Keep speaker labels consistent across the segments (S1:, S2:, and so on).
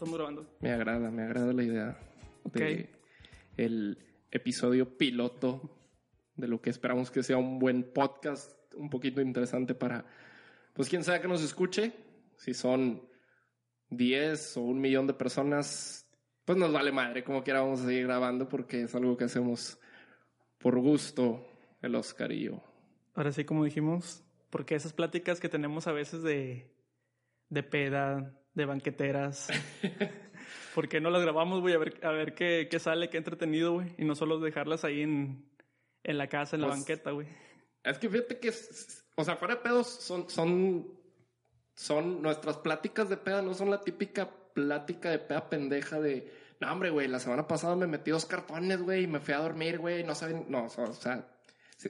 S1: estamos grabando.
S2: Me agrada, me agrada la idea de el episodio piloto de lo que esperamos que sea un buen podcast, un poquito interesante para, pues quien sea que nos escuche, si son 10 o un millón de personas, pues nos vale madre, como quiera vamos a seguir grabando porque es algo que hacemos por gusto, el Oscar y yo.
S1: Ahora sí, como dijimos, porque esas pláticas que tenemos a veces de, de peda, de banqueteras, ¿por qué no las grabamos, güey? A ver, a ver qué, qué sale, qué entretenido, güey. Y no solo dejarlas ahí en, en la casa, en la
S2: Pues,
S1: banqueta, güey.
S2: Es que fíjate que, o sea, fuera de pedos son, son, son nuestras pláticas de peda, no son la típica plática de peda pendeja de, no, hombre, güey, la semana pasada me metí dos cartones, güey, y me fui a dormir, güey, no saben, no, o sea,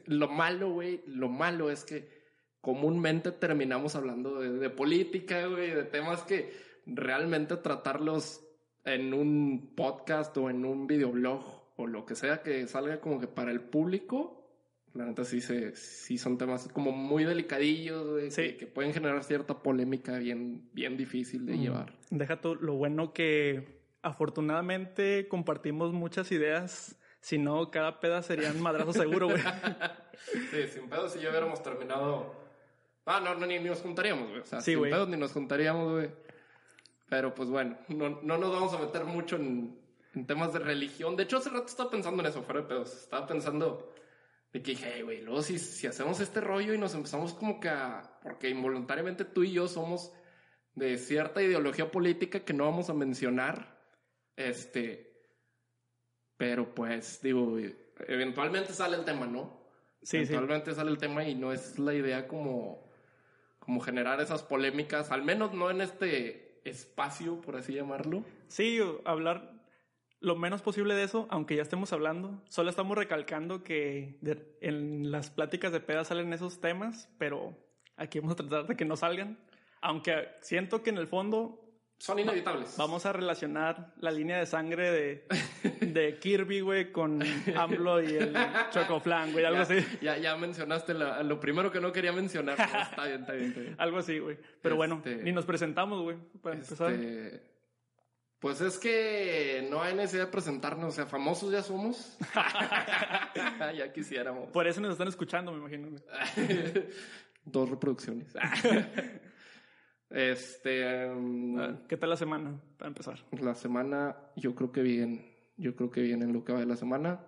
S2: lo malo, güey, lo malo es que comúnmente terminamos hablando de, de política, güey, de temas que realmente tratarlos en un podcast o en un videoblog o lo que sea que salga como que para el público, la neta sí, se, sí son temas como muy delicadillos,
S1: Sí.
S2: que, que pueden generar cierta polémica bien, bien difícil de llevar.
S1: Deja tú lo bueno que afortunadamente compartimos muchas ideas. Si no, cada peda sería un madrazo seguro, güey.
S2: Sí, sin pedos si ya hubiéramos terminado. Ah, no, no, ni, ni nos juntaríamos, güey. O sea,
S1: Sí,
S2: sin pedos ni nos juntaríamos, güey. Pero pues bueno, no, no nos vamos a meter mucho en, en temas de religión. De hecho, hace rato estaba pensando en eso, fuera de pedos. Estaba pensando de que dije, "Hey, güey, luego si, si hacemos este rollo y nos empezamos como que a. Porque involuntariamente tú y yo somos de cierta ideología política que no vamos a mencionar. Este. Pero pues, digo, eventualmente sale el tema, ¿no?
S1: Sí, sí.
S2: Eventualmente sale el tema y no es la idea como, como generar esas polémicas, al menos no en este espacio, por así llamarlo.
S1: Sí, hablar lo menos posible de eso, aunque ya estemos hablando. Solo estamos recalcando que en las pláticas de peda salen esos temas, pero aquí vamos a tratar de que no salgan. Aunque siento que en el fondo
S2: Son inevitables.
S1: vamos a relacionar la línea de sangre de, de Kirby, güey, con AMLO y el Chocoflan, güey, algo
S2: ya,
S1: así.
S2: Ya, ya mencionaste la- lo primero que no quería mencionar. pero está bien, está bien, está bien.
S1: Algo así, güey. Pero bueno,
S2: Este-
S1: ni nos presentamos, güey, para empezar.
S2: Este, pues es que no hay necesidad de presentarnos, o sea, famosos ya somos. ya quisiéramos.
S1: Por eso nos están escuchando, me imagino.
S2: Dos reproducciones. Este. um,
S1: ¿Qué tal la semana, para empezar?
S2: La semana, yo creo que bien. Yo creo que bien en lo que va de la semana.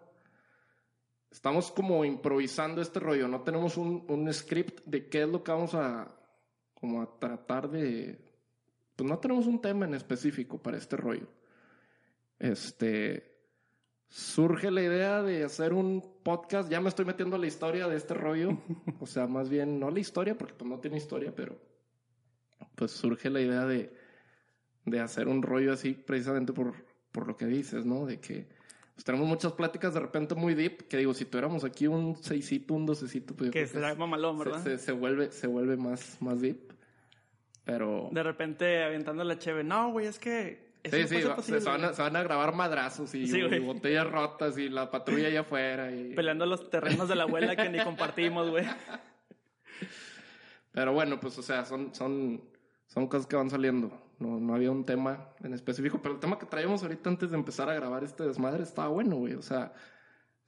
S2: Estamos como improvisando este rollo. No tenemos un, un script de qué es lo que vamos a, como a tratar de. Pues no tenemos un tema en específico para este rollo. Este. Surge la idea de hacer un podcast. Ya me estoy metiendo a la historia de este rollo. O sea, más bien, no la historia, porque pues no tiene historia, pero. Pues surge la idea de de hacer un rollo así precisamente por, por lo que dices, ¿no? De que pues, tenemos muchas pláticas de repente muy deep, que digo, si tuviéramos aquí un seisito, un docecito, pues
S1: Que será mamalón,
S2: se,
S1: ¿verdad?
S2: se- se vuelve, se vuelve más, más deep. Pero
S1: De repente aventando la cheve. No, güey, es que. eso
S2: sí,
S1: no
S2: sí, va-
S1: posible,
S2: se, van a, se van a grabar madrazos y,
S1: Sí,
S2: y botellas rotas y la patrulla allá afuera. Y...
S1: Peleando los terrenos de la abuela que ni compartimos, güey.
S2: Pero bueno, pues o sea, son, son, son cosas que van saliendo. No, no había un tema en específico, pero el tema que traíamos ahorita antes de empezar a grabar este desmadre estaba bueno, güey. O sea,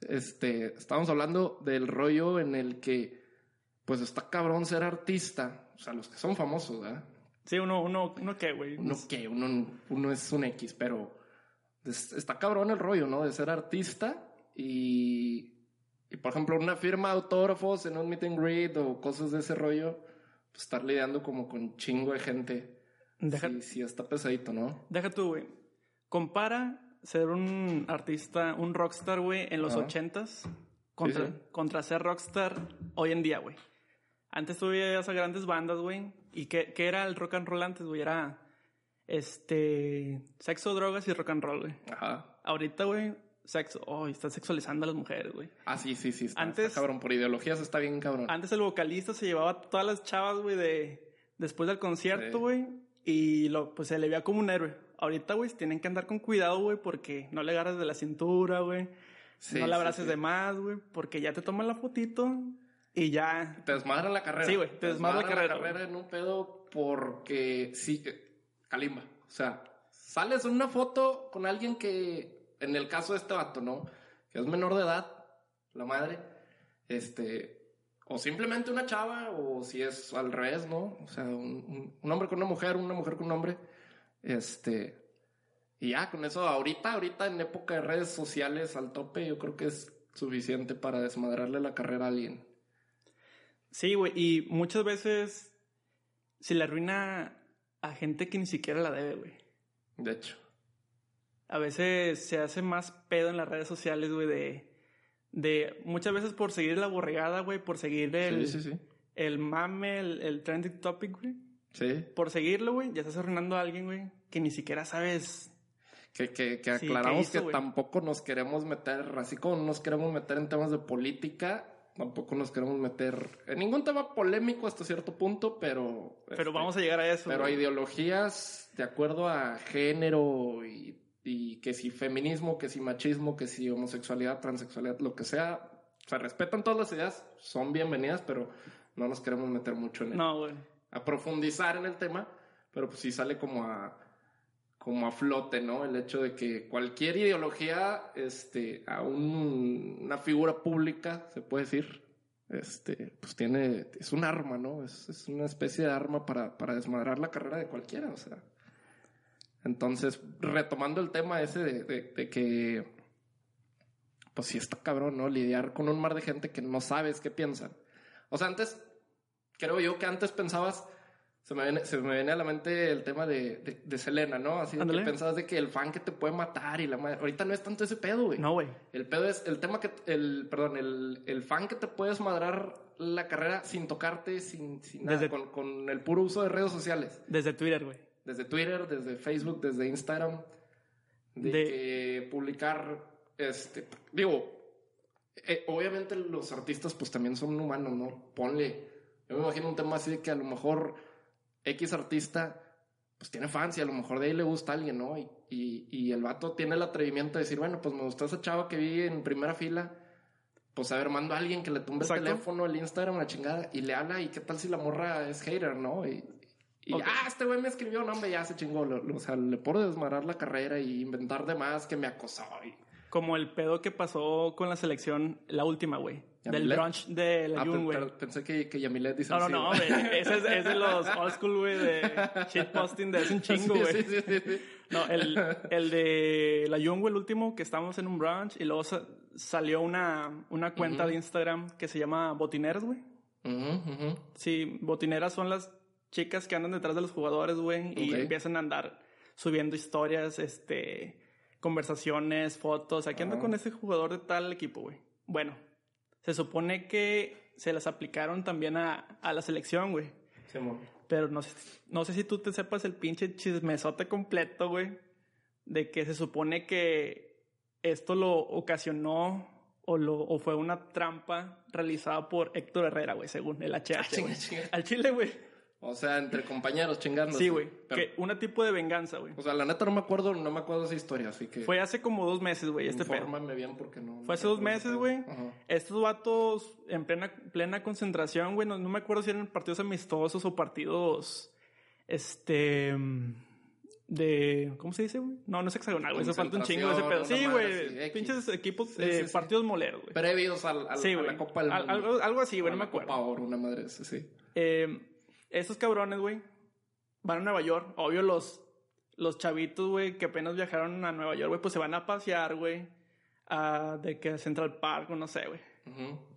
S2: este, estábamos hablando del rollo en el que, pues está cabrón ser artista. O sea, los que son famosos, ¿verdad?
S1: Sí, uno, uno, uno qué, güey.
S2: Uno que, uno, uno es un X, pero es- está cabrón el rollo, ¿no? De ser artista y, y por ejemplo, una firma de autógrafos en un meet and greet o cosas de ese rollo, pues estar lidiando como con chingo de gente.
S1: Deja,
S2: Sí, sí, está pesadito, ¿no?
S1: deja tú, güey. Compara ser un artista, un rockstar, güey, en los ochentas contra,
S2: Sí, sí.
S1: contra ser rockstar hoy en día, güey. Antes tuve esas grandes bandas, güey. ¿Y qué, qué era el rock and roll antes, güey? Era, este, sexo, drogas y rock and roll, güey.
S2: Ajá.
S1: Ahorita, güey, sexo, oh, están sexualizando a las mujeres, güey.
S2: Ah, sí, sí, sí. Está,
S1: Antes-
S2: está cabrón. Por ideologías está bien cabrón.
S1: Antes el vocalista se llevaba a todas las chavas, güey, de después del concierto,
S2: Sí.
S1: güey, y lo pues se le veía como un héroe. Ahorita, güey, tienen que andar con cuidado, güey, porque no le agarras de la cintura, güey.
S2: Sí,
S1: no le
S2: sí,
S1: abraces
S2: sí.
S1: de más, güey, porque ya te toman la fotito y ya
S2: Te desmadran la carrera.
S1: Sí, güey, te desmadran la carrera,
S2: en un pedo porque sí, Kalimba. O sea, sales en una foto con alguien que, en el caso de este vato, ¿no? Que es menor de edad, la madre, este, o simplemente una chava, o si es al revés, ¿no? O sea, un, un hombre con una mujer, una mujer con un hombre, este, y ya, con eso, ahorita, ahorita en época de redes sociales al tope, yo creo que es suficiente para desmadrarle la carrera a alguien.
S1: Sí, güey, y muchas veces se le arruina a gente que ni siquiera la debe, güey.
S2: De hecho.
S1: A veces se hace más pedo en las redes sociales, güey, de, de muchas veces por seguir la borregada, güey, por seguir el,
S2: Sí, sí, sí.
S1: el mame, el, el trending topic, güey.
S2: Sí.
S1: Por seguirlo, güey, ya estás arruinando a alguien, güey, que ni siquiera sabes.
S2: Que, que, que aclaramos
S1: ¿qué hizo,
S2: que tampoco nos queremos meter, así como no nos queremos meter en temas de política, tampoco nos queremos meter en ningún tema polémico hasta cierto punto, pero...
S1: Pero
S2: este,
S1: vamos a llegar a eso.
S2: Pero
S1: güey.
S2: ideologías de acuerdo a género y, y que si feminismo, que si machismo, que si homosexualidad, transexualidad, lo que sea, se respetan todas las ideas, son bienvenidas, pero no nos queremos meter mucho en
S1: No,
S2: a profundizar en el tema, pero pues sí sale como a como a flote, ¿no? El hecho de que cualquier ideología, este, a un- una figura pública, se puede decir, este, pues tiene, es un arma, ¿no? Es, es una especie de arma para, para desmadrar la carrera de cualquiera, o sea. Entonces, retomando el tema ese de, de- de que, pues sí está cabrón, ¿no? Lidiar con un mar de gente que no sabes qué piensan. O sea, antes, creo yo que antes pensabas, se me viene, se me viene a la mente el tema de, de, de Selena, ¿no? Así de que pensabas de que el fan que te puede matar y la madre. Ahorita no es tanto ese pedo, güey.
S1: No, güey.
S2: El pedo es el tema que, el, perdón, el, el fan que te puedes madrar la carrera sin tocarte, sin, sin nada,
S1: Desde-
S2: con, con el puro uso de redes sociales.
S1: Desde Twitter, güey.
S2: Desde Twitter, desde Facebook, desde Instagram. De,
S1: De-
S2: que publicar, este, digo, eh, obviamente los artistas pues también son humanos, ¿no? Ponle, yo me imagino un tema así de que a lo mejor X artista pues tiene fans y a lo mejor de ahí le gusta a alguien, ¿no? Y, y, y el vato tiene el atrevimiento de decir, bueno, pues me gustó esa chava que vi en primera fila, pues a ver, mando a alguien que le tumbe
S1: Exacto.
S2: el teléfono, el Instagram, la chingada, y le habla, y qué tal si la morra es hater, ¿no? Y, y ah, este güey me escribió, no, hombre, ya se chingó, lo- lo- o sea, le puedo desmarar la carrera y inventar de más que me acosó. y-
S1: Como el pedo que pasó con la selección, la última, güey. Del brunch de la
S2: Ah,
S1: Jun, güey.
S2: pensé que, que Yamilet dice
S1: No, no, no,
S2: güey.
S1: Ese es, es de los old school, güey, de shitposting de hace un chingo, güey.
S2: sí, sí, sí, sí.
S1: No, el, el de la Jung, güey, el último, que estábamos en un brunch y luego sa- salió una, una cuenta de Instagram que se llama Botineras, güey. Sí, botineras son las chicas que andan detrás de los jugadores, güey, y empiezan a andar subiendo historias, este, conversaciones, fotos. Aquí ando
S2: Ajá.
S1: con este jugador de tal equipo, güey. Bueno, se supone que se las aplicaron también a, a la selección, güey.
S2: Simón.
S1: Pero no sé, no sé si tú te sepas el pinche chismesote completo, güey. De que se supone que esto lo ocasionó o, lo, o fue una trampa realizada por Héctor Herrera, güey, según el HH,
S2: Ah, chinga,
S1: güey.
S2: chinga.
S1: Al Chile, güey.
S2: O sea, entre compañeros chingando.
S1: Sí, güey.
S2: Pero-
S1: una tipo de venganza, güey.
S2: O sea, la neta no me acuerdo, no me acuerdo esa historia, así que.
S1: Fue hace como dos meses, güey, este pedo.
S2: Bien porque no.
S1: Fue hace dos meses,
S2: ese
S1: güey. Estos vatos en plena, plena concentración, güey. No, no me acuerdo si eran partidos amistosos o partidos. Este. De. ¿Cómo se dice, güey? No, no es hexagonal, güey. Eso falta un chingo de ese pedo. Sí, güey. Pinches equipos,
S2: Sí,
S1: eh,
S2: sí,
S1: partidos moleros, güey.
S2: Previos al, a la Copa del
S1: Al-
S2: Mundo.
S1: algo, algo así, güey, no me
S2: Copa
S1: acuerdo.
S2: Oro, una madre sí.
S1: Eh, estos cabrones, güey, van a Nueva York. Obvio, los, los chavitos, güey, que apenas viajaron a Nueva York, güey, pues se van a pasear, güey. a- de que Central Park o no sé, güey.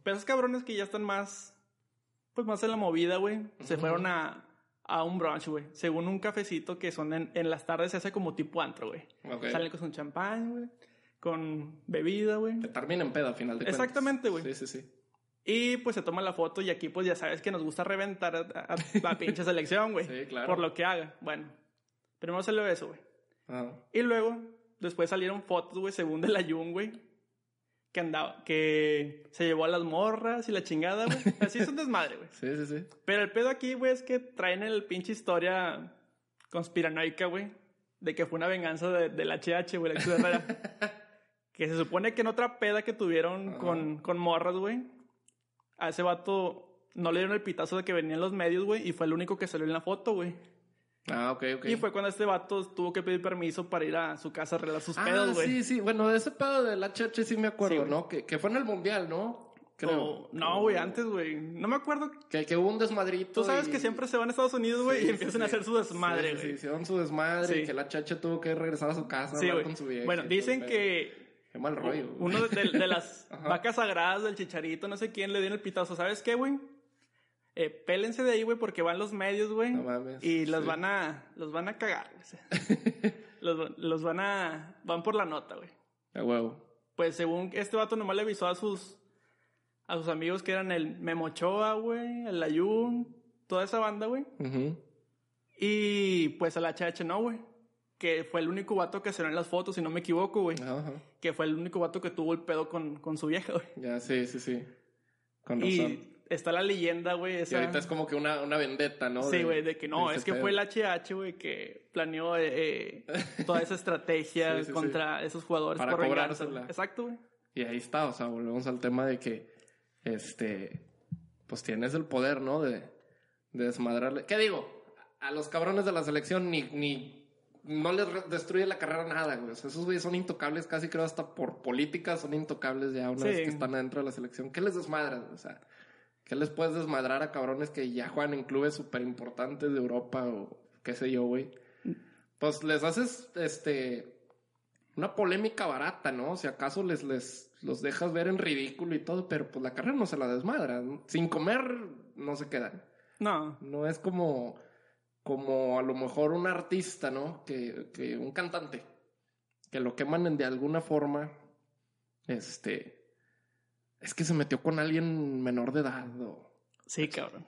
S1: Pero esos cabrones que ya están más, pues más en la movida, güey, se fueron a, a un brunch, güey. Según un cafecito que son en, en las tardes, se hace como tipo antro, güey.
S2: Ok.
S1: Salen con su champán, güey, con bebida, güey.
S2: Que termina en pedo al final de cuentas.
S1: Exactamente, güey.
S2: Sí, sí, sí.
S1: Y pues se toma la foto y aquí pues ya sabes que nos gusta reventar a, la pinche selección, güey.
S2: Sí, claro.
S1: Por lo que haga. Bueno, primero salió eso, güey.
S2: Ajá.
S1: Y luego, después salieron fotos, güey, según de la Jun, güey. Que andaba, que se llevó a las morras y la chingada, güey. Así es un desmadre, güey.
S2: Sí, sí, sí.
S1: Pero el pedo aquí, güey, es que traen el pinche historia conspiranoica, güey. De que fue una venganza de- del HH, güey, la ex Herrera. que se supone que en otra peda que tuvieron
S2: Ajá.
S1: con, con morras, güey. A ese vato no le dieron el pitazo de que venían los medios, güey. Y fue el único que salió en la foto, güey.
S2: Ah, ok, ok.
S1: Y fue cuando este vato tuvo que pedir permiso para ir a su casa a arreglar sus
S2: ah,
S1: pedos, güey.
S2: sí, sí. Bueno, de ese pedo del HH sí me acuerdo,
S1: Sí.
S2: ¿no? Que, que fue en el Mundial, ¿no? Creo.
S1: O- no, güey, antes, güey. No me acuerdo.
S2: Que, que hubo un desmadrito.
S1: Tú sabes
S2: y-
S1: que siempre se van a Estados Unidos, güey,
S2: Sí,
S1: y empiezan
S2: sí.
S1: a hacer su desmadre, güey.
S2: Sí, hicieron su desmadre
S1: Sí.
S2: y que la chacha tuvo que regresar a su casa a hablar con su vieja.
S1: Bueno, dicen que.
S2: Qué mal rollo. güey.
S1: uno de, de las vacas sagradas del chicharito, no sé quién, le dio el pitazo. ¿Sabes qué, güey? Eh, pélense de ahí, güey, porque van los medios, güey.
S2: No mames,
S1: y los
S2: sí.
S1: van a, los van a cagar, los, los van a, van por la nota, güey.
S2: A huevo.
S1: Pues según este vato nomás le avisó a sus, a sus amigos que eran el Memochoa, güey, el Ayun, toda esa banda, güey.
S2: Ujú.
S1: Y pues a la HH no, güey. Que fue el único vato que se en las fotos, si no me equivoco, güey.
S2: Ajá.
S1: Que fue el único vato que tuvo el pedo con, con su vieja, güey.
S2: Ya, sí, sí, sí. Con razón.
S1: Y está la leyenda, güey.
S2: Y
S1: esa-
S2: ahorita es como que una, una vendetta, ¿no?
S1: Sí, güey, de que no,
S2: ese
S1: es que
S2: pedo.
S1: fue el HH, güey, que planeó eh, eh, toda esa estrategia
S2: Sí, sí, sí.
S1: contra esos jugadores
S2: Para
S1: por
S2: cobrársela.
S1: Exacto, güey.
S2: Y ahí está, o sea, volvemos al tema de que, este, pues tienes el poder, ¿no? De, de desmadrarle. ¿Qué digo? A los cabrones de la selección ni, ni, no les destruye la carrera nada, güey. O sea, esos güeyes son intocables, casi creo hasta por política son intocables ya una
S1: Sí.
S2: vez que están adentro de la selección. ¿Qué les desmadras? O sea, ¿qué les puedes desmadrar a cabrones que ya juegan en clubes súper importantes de Europa o qué sé yo, güey? Pues les haces, este, una polémica barata, ¿no? Si acaso les, les los dejas ver en ridículo y todo, pero pues la carrera no se la desmadra. Sin comer no se quedan.
S1: No,
S2: No es como, como a lo mejor un artista, ¿no? Que, que un cantante, que lo queman de alguna forma, este, es que se metió con alguien menor de edad o...
S1: sí, cabrón.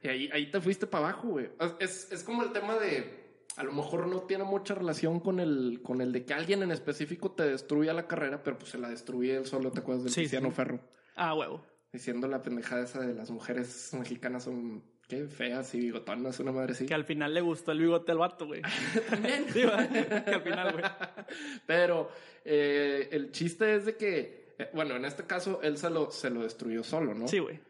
S2: Y ahí, ahí te fuiste para abajo, güey. Es, es como el tema de. A lo mejor no tiene mucha relación con el, con el de que alguien en específico te destruya la carrera, pero pues se la destruye él solo, ¿te acuerdas del
S1: Sí,
S2: Cristiano
S1: sí.
S2: Ferro?
S1: Ah, huevo.
S2: Diciendo la pendejada esa de las mujeres mexicanas son qué feas y bigotonas, una madre así.
S1: Que al final le gustó el bigote al vato, güey.
S2: También.
S1: Sí. Que al final, güey.
S2: Pero eh, el chiste es de que, eh, bueno, en este caso él se lo, se lo destruyó solo, ¿no?
S1: Sí, güey.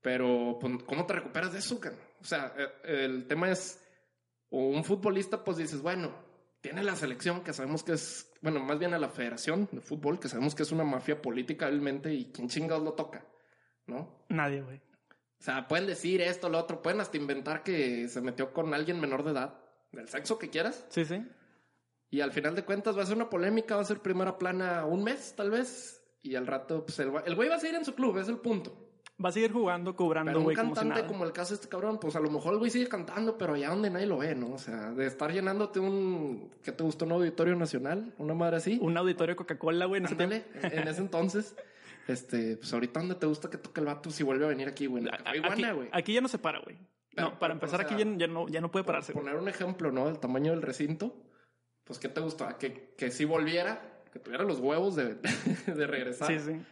S2: Pero, pues, ¿cómo te recuperas de eso, cabrón? O sea, eh, el tema es, o un futbolista, pues dices, bueno, tiene la selección, que sabemos que es, bueno, más bien a la federación de fútbol, que sabemos que es una mafia política realmente, y quién chingados lo toca, ¿no?
S1: Nadie, güey.
S2: O sea, pueden decir esto, lo otro, pueden hasta inventar que se metió con alguien menor de edad, del sexo que quieras,
S1: Sí, sí.
S2: y al final de cuentas va a ser una polémica, va a ser primera plana un mes, tal vez, y al rato, pues, el, el güey va a seguir en su club, es el punto.
S1: Va a seguir jugando, cobrando,
S2: Pero un
S1: güey, como si
S2: cantante
S1: nada.
S2: como el caso de este cabrón, pues a lo mejor el güey sigue cantando, pero allá donde nadie lo ve, ¿no? O sea, de estar llenándote un, ¿qué te gustó? Un auditorio nacional, una madre así.
S1: Un auditorio Coca-Cola, güey, en ese
S2: en ese entonces, este, pues ahorita donde te gusta que toque el vato si vuelve a venir aquí, güey.
S1: Aquí,
S2: Iguana, güey.
S1: aquí ya no se para, güey.
S2: Pero,
S1: No, para empezar
S2: o
S1: aquí ya, ya no, ya no puede pararse, güey.
S2: poner un ejemplo, ¿no? El tamaño del recinto, pues ¿qué te gustó? Que, que si volviera, que tuviera los huevos de, de regresar.
S1: Sí, sí.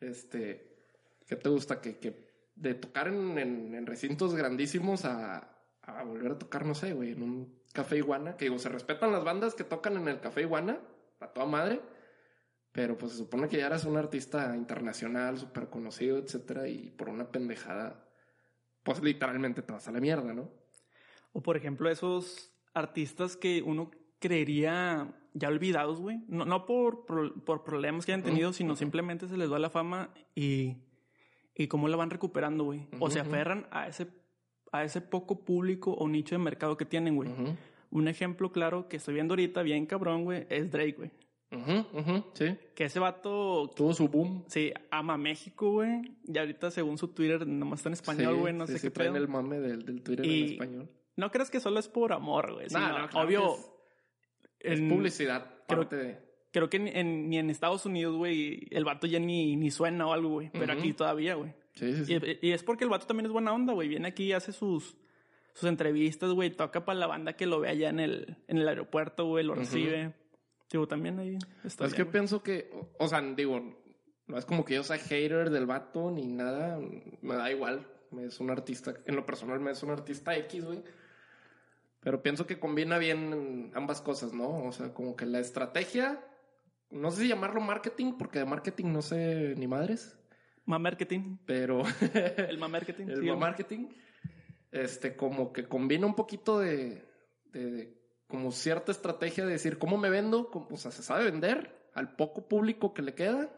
S2: Este, ¿qué te gusta? Que, que de tocar en, en- en recintos grandísimos a, a volver a tocar, no sé, güey, en un café iguana. Que digo, se respetan las bandas que tocan en el café iguana, a toda madre. Pero pues se supone que ya eras un artista internacional, súper conocido, etcétera, y por una pendejada, pues literalmente te vas a la mierda, ¿no?
S1: O por ejemplo, esos artistas que uno creería ya olvidados, güey. No, no por, por problemas que hayan tenido, sino simplemente se les va la fama y, y cómo la van recuperando, güey. O se aferran a ese, a ese poco público o nicho de mercado que tienen, güey. Un ejemplo claro que estoy viendo ahorita, bien cabrón, güey, es Drake, güey.
S2: Ujú, ujú, sí.
S1: Que ese vato,
S2: Tuvo su boom.
S1: sí, ama México, güey. Y ahorita, según su Twitter, nomás está en español,
S2: Sí,
S1: güey, no
S2: sí,
S1: sé
S2: sí,
S1: qué
S2: traen
S1: pedo.
S2: el mame del, del Twitter
S1: Y-
S2: en español.
S1: No crees que solo es por amor, güey.
S2: No,
S1: sino,
S2: no, claro
S1: obvio.
S2: es- publicidad,
S1: creo-
S2: parte de...
S1: Creo que ni en, ni en Estados Unidos, güey, el vato ya ni, ni suena o algo, güey. Pero aquí todavía, güey.
S2: Sí, sí, sí.
S1: Y, y es porque el vato también es buena onda, güey. Viene aquí y hace sus, sus entrevistas, güey. Toca para la banda que lo ve allá en el, en el aeropuerto, güey. Lo recibe. Digo, también ahí está
S2: es que
S1: bien, güey.
S2: pienso que, o- sea, digo, no es como que yo sea hater del vato ni nada, me da igual, me es un artista, en lo personal me es un artista X, güey. Pero pienso que combina bien ambas cosas, ¿no? O sea, como que la estrategia, no sé si llamarlo marketing, porque de marketing no sé ni madres,
S1: Más marketing.
S2: pero
S1: El más marketing.
S2: el
S1: güey.
S2: marketing, este, como que combina un poquito de, de como cierta estrategia de decir, ¿cómo me vendo? O sea, se sabe vender al poco público que le queda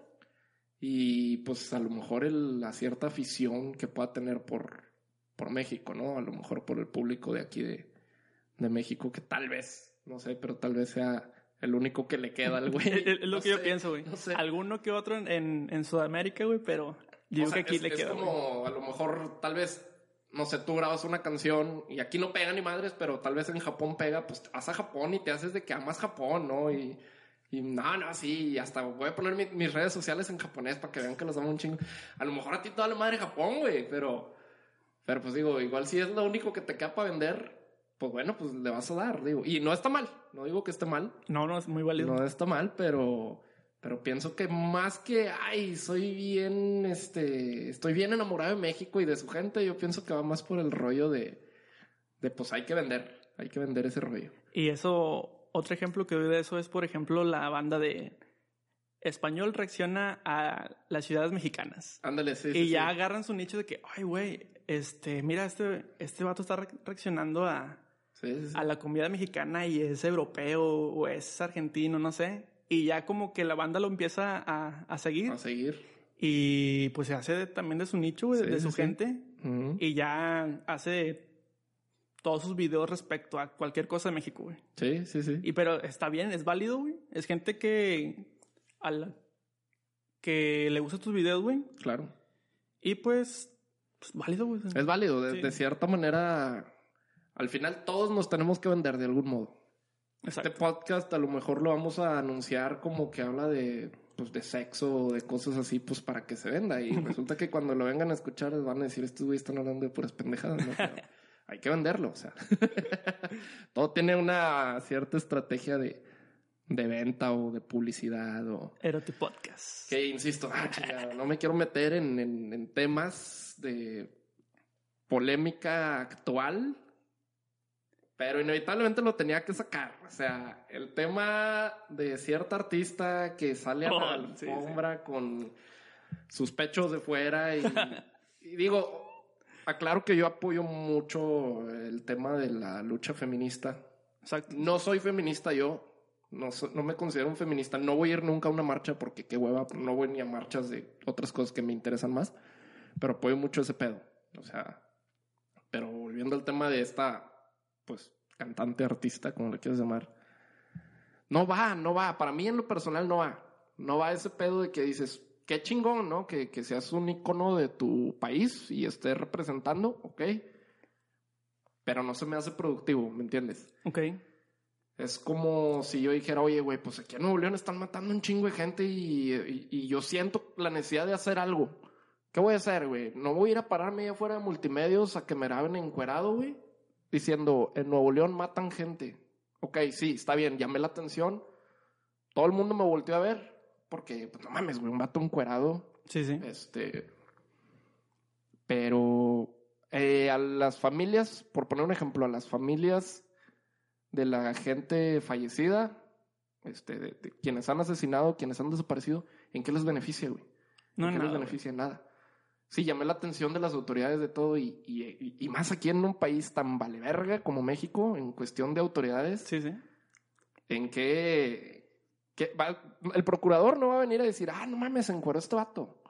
S2: y pues a lo mejor el, la cierta afición que pueda tener por, por México, ¿no? A lo mejor por el público de aquí de, de México, que tal vez, no sé, pero tal vez sea el único que le queda al güey.
S1: es, lo
S2: No
S1: que yo
S2: sé,
S1: pienso, güey.
S2: no sé.
S1: Alguno que otro en, en, en Sudamérica, güey, pero yo
S2: O sea,
S1: que aquí
S2: es,
S1: le
S2: es
S1: queda. güey.
S2: como a lo mejor tal vez no sé tú grabas una canción y aquí no pega ni madres pero tal vez en Japón pega pues vas a Japón y te haces de que amas Japón no y, y no no sí y hasta voy a poner mi- mis redes sociales en japonés para que vean que los amo un chingo. A lo mejor a ti toda la madre Japón güey pero pero pues digo igual si es lo único que te queda para vender pues bueno pues le vas a dar digo. Y no está mal no digo que esté mal.
S1: No, no, es muy válido.
S2: no está mal, pero, pero pienso que más que, ay, soy bien, este, estoy bien enamorado de México y de su gente, yo pienso que va más por el rollo de, de pues hay que vender, hay que vender ese rollo.
S1: Y eso, otro ejemplo que doy de eso es, por ejemplo, la banda de Español reacciona a las ciudades mexicanas.
S2: Ándale, sí.
S1: y
S2: sí,
S1: ya
S2: sí.
S1: agarran su nicho de que, ay, güey, este, mira, este, este vato está re- reaccionando a,
S2: sí.
S1: a la comida mexicana y es europeo o es argentino, no sé. Y ya como que la banda lo empieza a, a seguir.
S2: A seguir.
S1: Y pues se hace de- también de su nicho,
S2: Sí,
S1: de su
S2: sí.
S1: gente. Y ya hace todos sus videos respecto a cualquier cosa de México, güey.
S2: Sí, sí, sí.
S1: Y pero está bien, es válido, güey. Es gente que a la- que le gusta tus videos, güey.
S2: Claro.
S1: Y pues, pues válido, güey.
S2: Es válido, de,
S1: Sí.
S2: de cierta manera, al final todos nos tenemos que vender de algún modo.
S1: Exacto.
S2: Este podcast a lo mejor lo vamos a anunciar como que habla de, pues, de sexo o de cosas así, pues para que se venda. Y resulta que cuando lo vengan a escuchar les van a decir, estos güeyes están hablando de puras pendejadas, ¿no? Pero hay que venderlo, o sea. Todo tiene una cierta estrategia de, de venta o de publicidad o...
S1: Erote Podcast.
S2: Que insisto, ah, no me quiero meter en, en- en temas de polémica actual, pero inevitablemente lo tenía que sacar. O sea, el tema de cierta artista que sale a la
S1: Oh, sí, sí.
S2: alfombra con sus pechos de fuera y, y digo, aclaro que yo apoyo mucho el tema de la lucha feminista.
S1: Exacto.
S2: No soy feminista yo. No, so- no me considero un feminista. No voy a ir nunca a una marcha porque qué hueva. No voy ni a marchas de otras cosas que me interesan más. Pero apoyo mucho ese pedo. O sea, pero volviendo al tema de esta, pues, cantante, artista, como le quieras llamar. No va, no va. Para mí en lo personal no va. No va ese pedo de que dices, qué chingón, ¿no? Que, que seas un icono de tu país y estés representando, ok. Pero no se me hace productivo, ¿me entiendes?
S1: Ok.
S2: Es como si yo dijera, oye, güey, pues aquí en Nuevo León están matando un chingo de gente y, y- y yo siento la necesidad de hacer algo. ¿Qué voy a hacer, güey? No voy a ir a pararme allá afuera de multimedios a que me graben encuerado, güey, diciendo, en Nuevo León matan gente. Ok, sí, está bien, llamé la atención. Todo el mundo me volteó a ver porque, pues no mames, güey, un vato encuerado.
S1: Sí, sí.
S2: Este. Pero eh, a las familias, por poner un ejemplo, a las familias de la gente fallecida, este, de, de quienes han asesinado, quienes han desaparecido, ¿en qué les beneficia, güey?
S1: No,
S2: ¿En qué
S1: nada,
S2: les
S1: güey.
S2: beneficia? En Nada. Sí, llamé la atención de las autoridades de todo y, y, y- más aquí en un país tan vale verga como México, en cuestión de autoridades
S1: Sí, sí.
S2: en que, que va- el procurador no va a venir a decir, ah, no mames, encueró este vato.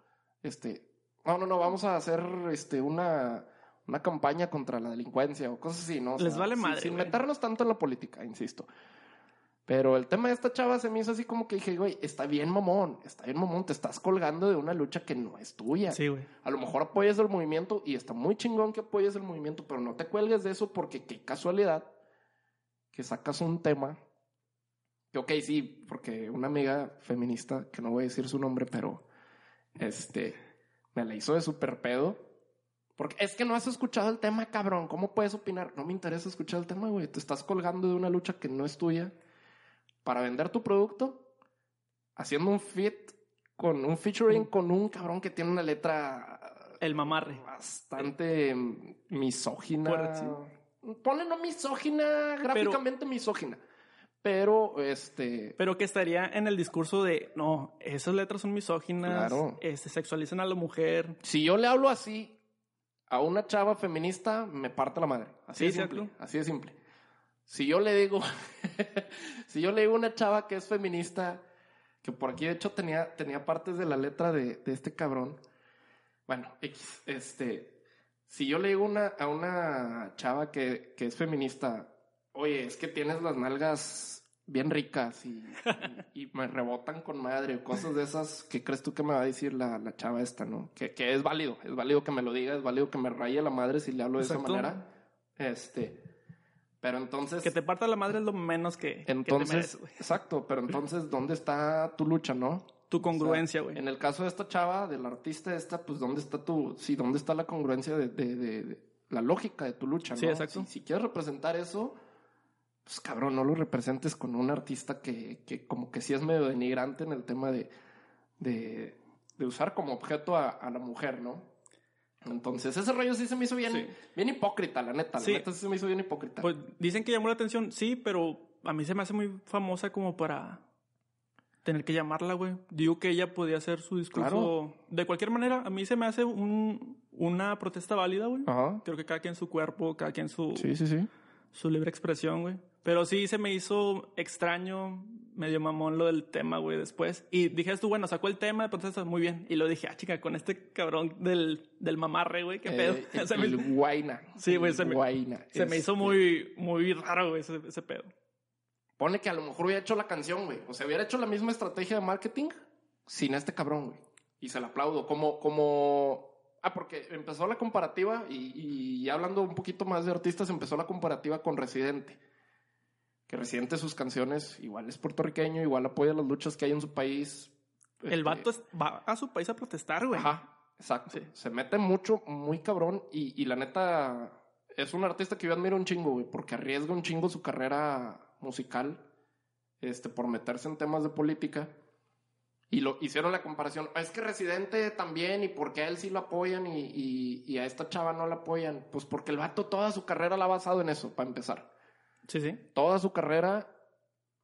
S2: Este, no, no, no, vamos a hacer este, una, una campaña contra la delincuencia o cosas así, ¿no? O
S1: Les vale
S2: sin-
S1: madre,
S2: Sin
S1: güey.
S2: meternos tanto en la política, insisto. Pero el tema de esta chava se me hizo así como que dije, güey, está bien mamón, está bien mamón, te estás colgando de una lucha que no es tuya.
S1: Sí, güey.
S2: A lo mejor apoyas el movimiento y está muy chingón que apoyes el movimiento, pero no te cuelgues de eso porque qué casualidad que sacas un tema. Que ok, sí, porque una amiga feminista, que no voy a decir su nombre, pero este me la hizo de super pedo. Porque es que no has escuchado el tema, cabrón. ¿Cómo puedes opinar? No me interesa escuchar el tema, güey. Te estás colgando de una lucha que no es tuya para vender tu producto, haciendo un fit con un featuring con un cabrón que tiene una letra
S1: El mamarre.
S2: bastante mm, misógina.
S1: Fuerte,
S2: Ponle no misógina, gráficamente misógina. Pero, este.
S1: Pero que estaría en el discurso de, no, esas letras son misóginas,
S2: Claro.
S1: este, sexualizan a la mujer.
S2: Si yo le hablo así a una chava feminista, me parte la madre. Así
S1: Sí,
S2: de simple.
S1: cierto.
S2: Así de simple. si yo le digo, si yo le digo a una chava que es feminista, que por aquí de hecho tenía, tenía partes de la letra de, de este cabrón, bueno, X, este, si yo le digo una, a una chava que, que es feminista, oye, es que tienes las nalgas bien ricas y, y, y me rebotan con madre o cosas de esas, ¿qué crees tú que me va a decir la, la chava esta, no? Que, que, es válido, es válido que me lo diga, es válido que me raye la madre si le hablo de esa manera. Este, pero entonces...
S1: Que te parta la madre es lo menos que...
S2: Entonces,
S1: que te mereces,
S2: exacto, pero entonces, ¿dónde está tu lucha, no?
S1: Tu congruencia, güey.
S2: O sea, en el caso de esta chava, del artista esta, pues ¿dónde está tu... Sí, ¿dónde está la congruencia de, de, de, de la lógica de tu lucha, no?
S1: Sí, exacto.
S2: Si, si, quieres representar eso, pues cabrón, no lo representes con un artista que, que como que sí es medio denigrante en el tema de, de, de usar como objeto a, a la mujer, ¿no? Entonces, ese rollo sí se me hizo bien, sí. bien hipócrita, la neta.
S1: Sí.
S2: La neta sí se me hizo bien hipócrita.
S1: Pues dicen que llamó la atención, sí, pero a mí se me hace muy famosa como para tener que llamarla, güey. Digo que ella podía hacer su discurso
S2: Claro.
S1: de cualquier manera. A mí se me hace un, una protesta válida, güey.
S2: Ajá.
S1: Creo que cada quien su cuerpo, cada quien su,
S2: Sí, sí, sí.
S1: su libre expresión, güey. Pero sí se me hizo extraño, medio mamón lo del tema, güey, después. Y dije, tú, bueno, sacó el tema de protestas muy bien. Y lo dije, ah, chica, con este cabrón del, del mamarre, güey, qué pedo.
S2: Eh, el,
S1: Se me-
S2: el guaina.
S1: Sí, güey,
S2: El
S1: se me- se me hizo
S2: Este,
S1: muy, muy raro, güey, ese, ese pedo.
S2: Pone que a lo mejor hubiera hecho la canción, güey. O sea, hubiera hecho la misma estrategia de marketing sin este cabrón, güey. Y se la aplaudo. Como, como. Ah, porque empezó la comparativa y, y hablando un poquito más de artistas, empezó la comparativa con Residente. Que Residente sus canciones, igual es puertorriqueño, igual apoya las luchas que hay en su país.
S1: El
S2: Este,
S1: vato es- va a su país a protestar, güey.
S2: Ajá, exacto.
S1: Sí.
S2: Se mete mucho, muy cabrón. Y, y la neta, es un artista que yo admiro un chingo, güey, porque arriesga un chingo su carrera musical este, por meterse en temas de política. Y lo hicieron la comparación. Es que Residente también, y porque a él sí lo apoyan y, y- y a esta chava no la apoyan. Pues porque el vato toda su carrera la ha basado en eso, para empezar.
S1: Sí, sí.
S2: Toda su carrera,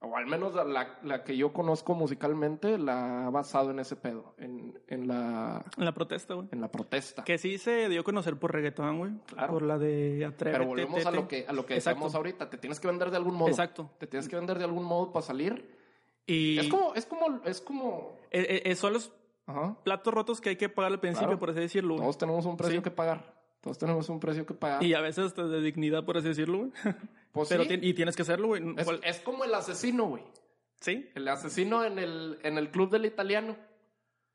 S2: o al menos la, la que yo conozco musicalmente, la ha basado en ese pedo, en, en la,
S1: En la protesta, güey.
S2: en la protesta.
S1: Que sí se dio a conocer por reggaetón, güey.
S2: Claro.
S1: Por la de Atrévete.
S2: Pero volvemos a lo que, a lo que
S1: Exacto.
S2: decíamos ahorita, te tienes que vender de algún modo.
S1: Exacto.
S2: Te tienes que vender de algún modo para salir.
S1: Y
S2: Es como, es como, es como,
S1: eh, eh, son los
S2: ajá.
S1: platos rotos que hay que pagar al principio,
S2: Claro.
S1: por así decirlo. güey.
S2: Todos tenemos un precio
S1: Sí.
S2: que pagar. Todos tenemos un precio que pagar.
S1: Y a veces hasta de dignidad, por así decirlo, güey.
S2: Pues
S1: Pero
S2: sí,
S1: y tienes que hacerlo, güey.
S2: es,
S1: ¿Cuál-
S2: es como el asesino, güey.
S1: Sí,
S2: El asesino en el, en el club del italiano.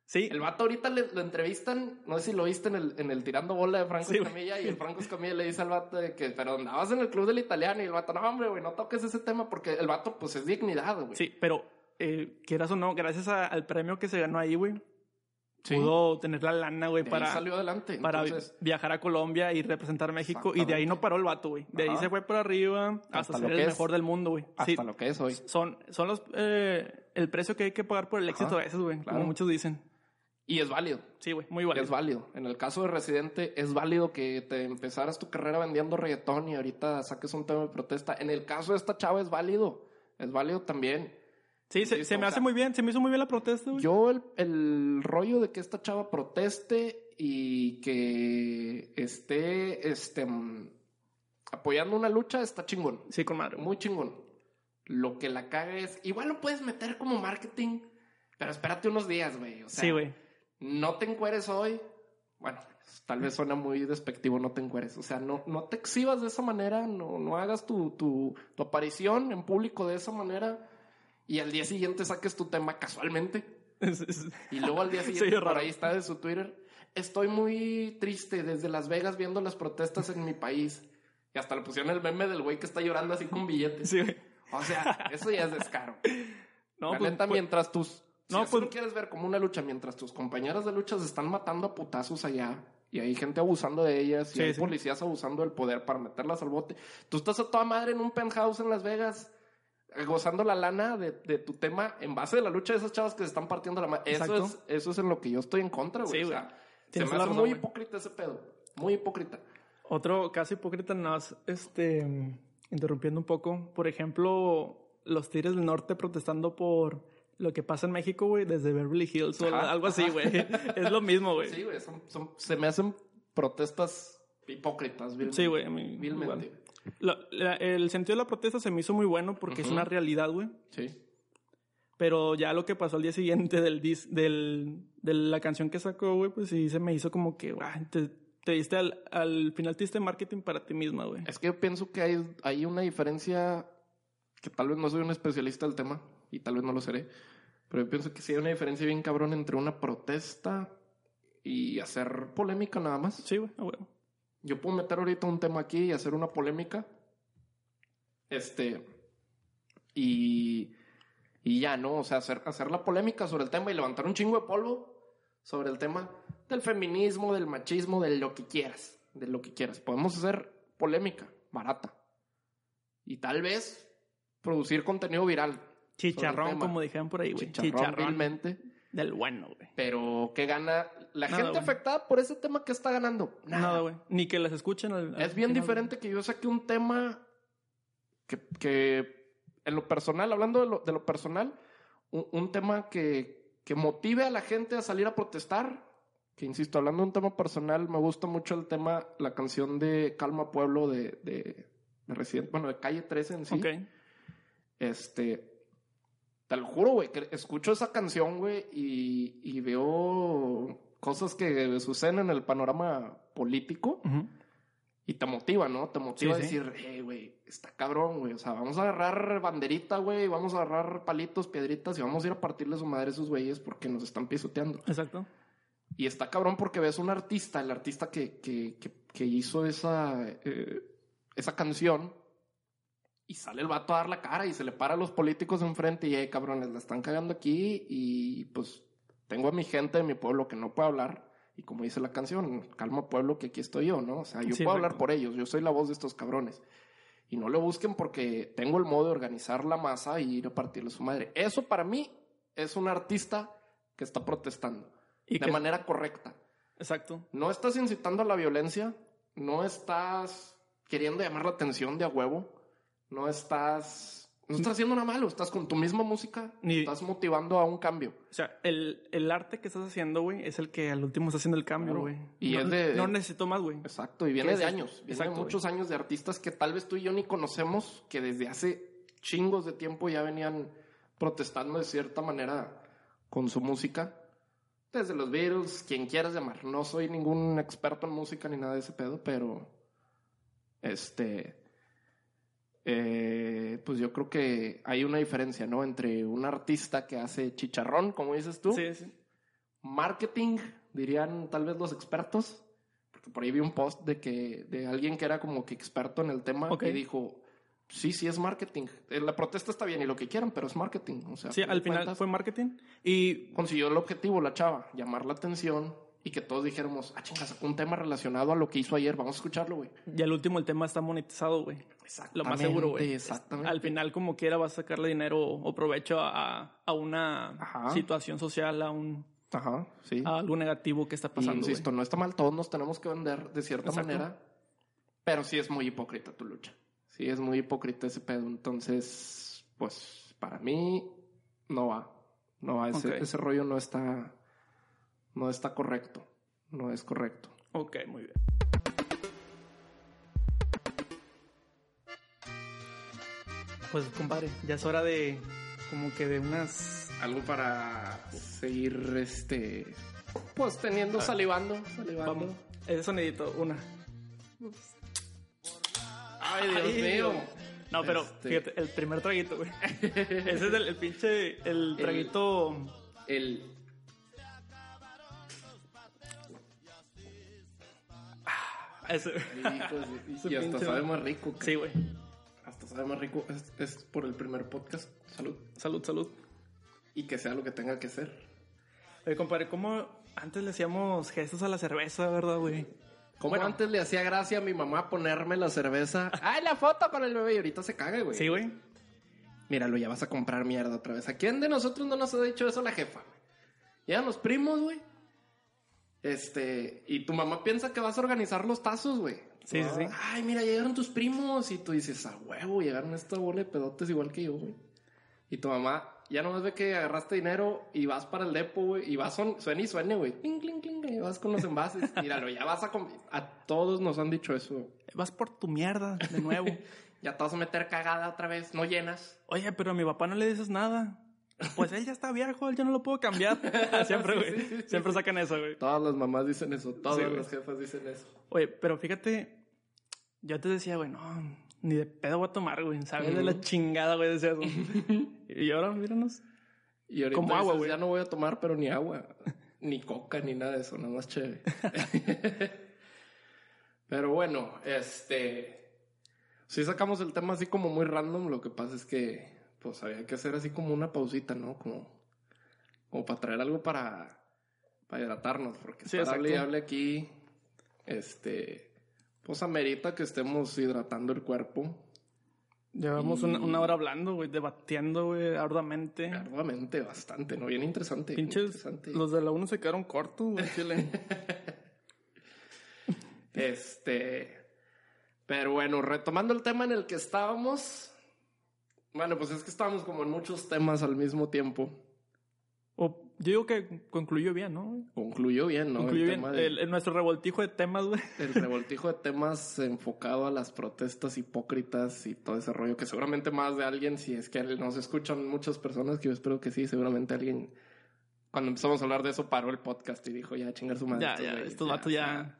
S1: sí.
S2: El vato ahorita le, lo entrevistan, no sé si lo viste en el, en el tirando bola de Franco
S1: Sí.
S2: Escamilla, y el Franco Escamilla le dice al vato de que, pero andabas en el club del italiano, y el vato, no, hombre, güey, no toques ese tema, porque el vato, pues, es dignidad, güey.
S1: Sí, pero eh, quieras o no, gracias a- al premio que se ganó ahí, güey,
S2: Sí.
S1: pudo tener la lana, güey,
S2: De
S1: para,
S2: salió adelante.
S1: para
S2: Entonces,
S1: viajar a Colombia y representar a México. Y de ahí no paró el vato, güey. De ahí se fue por arriba hasta, ser el
S2: es.
S1: mejor del mundo, güey.
S2: hasta
S1: Sí,
S2: lo que es hoy.
S1: son, son los, eh, el precio que hay que pagar por el éxito
S2: Ajá,
S1: a veces, güey.
S2: claro.
S1: Como muchos dicen.
S2: Y es válido.
S1: Sí, güey, muy válido.
S2: Es válido. En el caso de Residente, es válido que te empezaras tu carrera vendiendo reggaetón y ahorita saques un tema de protesta. En el caso de esta chava, es válido. Es válido también.
S1: Sí, se, me hace muy bien. Se me hizo muy bien la protesta, güey.
S2: Yo, el, el rollo de que esta chava proteste y que esté este, mm, apoyando una lucha está chingón.
S1: Sí, con madre.
S2: Muy chingón. Lo que la caga es. Igual lo puedes meter como marketing, pero espérate unos días, güey. O sea,
S1: Sí, güey.
S2: no te encueres hoy. Bueno, tal vez suena muy despectivo, no te encueres. O sea, no, no te exhibas de esa manera, no, no hagas tu, tu, tu aparición en público de esa manera y al día siguiente saques tu tema casualmente. Y luego al día siguiente, por ahí está de su Twitter. Estoy muy triste desde Las Vegas viendo las protestas en mi país. Y hasta le pusieron el meme del güey que está llorando así con billetes.
S1: Sí.
S2: O sea, eso ya es descaro.
S1: No, pues,
S2: neta,
S1: pues,
S2: mientras tus.
S1: no,
S2: si
S1: pues-
S2: tú quieres ver como una lucha, mientras tus compañeras de lucha se están matando a putazos allá y hay gente abusando de ellas y
S1: Sí,
S2: hay
S1: sí.
S2: policías abusando del poder para meterlas al bote. Tú estás a toda madre en un penthouse en Las Vegas gozando la lana de, de tu tema en base de la lucha de esas chavas que se están partiendo la madre. Eso es, eso es en lo que yo estoy en contra, güey.
S1: Sí,
S2: o
S1: güey.
S2: sea, se me hace muy hipócrita ese pedo. Muy hipócrita.
S1: Otro caso hipócrita, nada más, este, interrumpiendo un poco. Por ejemplo, los Tigres del Norte protestando por lo que pasa en México, güey, desde Beverly Hills o
S2: Ajá,
S1: algo así, güey. es lo mismo, güey.
S2: Sí, güey. son- son- se me hacen protestas hipócritas, vilmente.
S1: Sí, güey. a mí
S2: Vilmente.
S1: La- la- el sentido de la protesta se me hizo muy bueno porque es
S2: Ujú.
S1: una realidad, güey.
S2: Sí.
S1: Pero ya lo que pasó al día siguiente del, dis- del de la canción que sacó, güey, pues sí se me hizo como que, guau, te, te diste al, al final te diste marketing para ti misma, güey.
S2: Es que yo pienso que hay, hay una diferencia que tal vez no soy un especialista del tema y tal vez no lo seré, pero yo pienso que sí hay una diferencia bien cabrón entre una protesta y hacer polémica nada más.
S1: Sí, güey, ah, güey.
S2: Yo puedo meter ahorita un tema aquí y hacer una polémica. Este. Y. Y ya, ¿no? O sea, hacer, hacer la polémica sobre el tema y levantar un chingo de polvo sobre el tema del feminismo, del machismo, de lo que quieras. De lo que quieras. Podemos hacer polémica barata. Y tal vez producir contenido viral.
S1: Chicharrón, como dijeron por ahí, güey.
S2: Chicharrón,
S1: Chicharrón. Del bueno, güey.
S2: Pero, ¿qué gana la
S1: Nada,
S2: gente
S1: güey.
S2: afectada por ese tema que está ganando?
S1: Nada, güey. Ni que las escuchen. al- al
S2: Es bien
S1: final,
S2: diferente que yo saque un tema que, que en lo personal, hablando de lo, de lo personal, un, un tema que, que motive a la gente a salir a protestar. Que insisto, hablando de un tema personal, me gusta mucho el tema, la canción de Calma Pueblo de, de, de Resident, bueno, de Calle 13 en sí.
S1: Ok.
S2: Este, te lo juro, güey, que escucho esa canción, güey, y, y veo cosas que suceden en el panorama político. Y te motiva, ¿no? Te motiva
S1: Sí,
S2: a
S1: sí.
S2: decir, hey, güey, está cabrón, güey. O sea, vamos a agarrar banderita, güey, vamos a agarrar palitos, piedritas y vamos a ir a partirle su madre a esos güeyes porque nos están pisoteando.
S1: Exacto.
S2: Y está cabrón porque ves un artista, el artista que, que, que, que hizo esa, eh, esa canción, y sale el vato a dar la cara y se le para a los políticos enfrente y, hey, cabrones, la están cagando aquí y pues tengo a mi gente de mi pueblo que no puede hablar. Y como dice la canción, calma pueblo que aquí estoy yo, ¿no? O sea, yo
S1: Sí,
S2: puedo hablar por ellos, yo soy la voz de estos cabrones. Y no lo busquen porque tengo el modo de organizar la masa y ir a partirle su madre. Eso para mí es un artista que está protestando
S1: Y
S2: de
S1: que-
S2: manera correcta.
S1: Exacto.
S2: No estás incitando a la violencia, no estás queriendo llamar la atención de a huevo, no estás, no estás haciendo nada malo, estás con tu misma música,
S1: Ni-
S2: estás motivando a un cambio.
S1: O sea, el, el arte que estás haciendo, güey, es el que al último está haciendo el cambio,
S2: Claro.
S1: güey.
S2: Y
S1: no,
S2: es de-
S1: no necesito más, güey.
S2: Exacto, y viene
S1: ¿Qué es
S2: de años, viene
S1: Exacto,
S2: de muchos años de artistas que tal vez tú y yo ni conocemos, que desde hace chingos de tiempo ya venían protestando de cierta manera con su música. Desde los Beatles, quien quieras llamar. No soy ningún experto en música ni nada de ese pedo, pero este eh, pues yo creo que hay una diferencia, ¿no? Entre un artista que hace chicharrón, como dices tú,
S1: Sí, sí.
S2: marketing, dirían tal vez los expertos, porque por ahí vi un post de que de alguien que era como que experto en el tema
S1: Ok.
S2: y dijo, sí, sí es marketing. Eh, La protesta está bien y lo que quieran, pero es marketing. O sea,
S1: Sí, al final
S2: cuentas,
S1: fue marketing. Y
S2: consiguió el objetivo la chava, llamar la atención y que todos dijéramos, ah, chinga, sacó un tema relacionado a lo que hizo ayer, vamos a escucharlo, güey.
S1: ya al último el tema está monetizado, güey. Lo más seguro, güey.
S2: Exactamente.
S1: Al final, como quiera, vas a sacarle dinero o provecho a, a una
S2: Ajá.
S1: situación social, a un
S2: Ajá, sí.
S1: a algo negativo que está
S2: Y
S1: pasando. güey.
S2: insisto, no está mal, todos nos tenemos que vender de cierta
S1: Exacto.
S2: manera, pero sí es muy hipócrita tu lucha. Sí es muy hipócrita ese pedo. Entonces, pues para mí no va. No va. Ese,
S1: Ok.
S2: ese rollo no está, no está correcto. No es correcto.
S1: Ok, muy bien. Pues, compadre, ya es hora de como que de unas...
S2: Algo para seguir, este, pues teniendo, salivando, salivando.
S1: Vamos, ese sonidito, una.
S2: Ay, Dios
S1: Ay,
S2: mío.
S1: No, pero
S2: Este.
S1: fíjate, el primer traguito, güey. Ese es el, el pinche, el traguito...
S2: El,
S1: Ese
S2: y hasta sabe más rico.
S1: Sí, güey.
S2: Hasta sabe más rico. Es, es por el primer podcast. Salud.
S1: Salud, salud.
S2: Y que sea lo que tenga que ser.
S1: Oye, compadre, ¿cómo antes le hacíamos gestos a la cerveza, verdad, güey?
S2: Como
S1: Bueno.
S2: antes le hacía gracia a mi mamá ponerme la cerveza. ¡Ay, la foto con el bebé! Y ahorita se caga, güey.
S1: Sí, güey.
S2: Míralo, ya vas a comprar mierda otra vez. ¿A quién de nosotros no nos ha dicho eso la jefa? Llegan los primos, güey. Este, y tu mamá piensa que vas a organizar los tazos, güey.
S1: Sí, sí, sí.
S2: Ay, mira, llegaron tus primos. Y tú dices, a huevo, llegaron esta bola de pedotes igual que yo, güey. Y tu mamá ya nomás ve que agarraste dinero y vas para el depo, güey, y vas, son, suene y suene, güey. Cling, cling, cling, y vas con los envases. Míralo, ya vas a... A todos nos han dicho eso.
S1: Vas por tu mierda de nuevo.
S2: Ya te vas a meter cagada otra vez, no llenas.
S1: Oye, pero a mi papá no le dices nada. Pues él ya está viejo, él ya no lo puedo cambiar. Siempre, güey.
S2: Sí, sí, sí,
S1: Siempre sacan eso, güey.
S2: Todas las mamás dicen eso, todas las jefas dicen eso.
S1: Oye, pero fíjate, yo te decía, güey, no, ni de pedo voy a tomar, güey. ¿Sabes? De la chingada, güey, decía eso. y ahora, míranos.
S2: Y ahorita
S1: Como agua,
S2: dices,
S1: güey.
S2: Ya no voy a tomar, pero ni agua, ni coca, ni nada de eso, nada más chévere. pero bueno, este... Si sacamos el tema así como muy random, lo que pasa es que pues había que hacer así como una pausita, ¿no? Como, como para traer algo para, para hidratarnos, porque
S1: Sí,
S2: estar hable y hable aquí, este, pues amerita que estemos hidratando el cuerpo.
S1: Llevamos una, una hora hablando, güey, debatiendo, güey, arduamente.
S2: Arduamente, bastante, ¿no? Bien interesante.
S1: Pinches,
S2: interesante.
S1: los de la 1 se quedaron cortos, güey, chile.
S2: Este. Pero bueno, retomando el tema en el que estábamos. Bueno, pues es que estábamos como en muchos temas al mismo tiempo.
S1: o, yo digo que concluyó bien, ¿no?
S2: Concluyó bien, ¿no?
S1: concluyó
S2: el
S1: bien
S2: tema de-
S1: el, el- nuestro revoltijo de temas, güey.
S2: el revoltijo de temas enfocado a las protestas hipócritas y todo ese rollo que seguramente más de alguien, si es que nos escuchan muchas personas, que yo espero que sí, seguramente alguien, cuando empezamos a hablar de eso, paró el podcast y dijo, ya, chingar su madre.
S1: Ya, ya, estos vatos ya.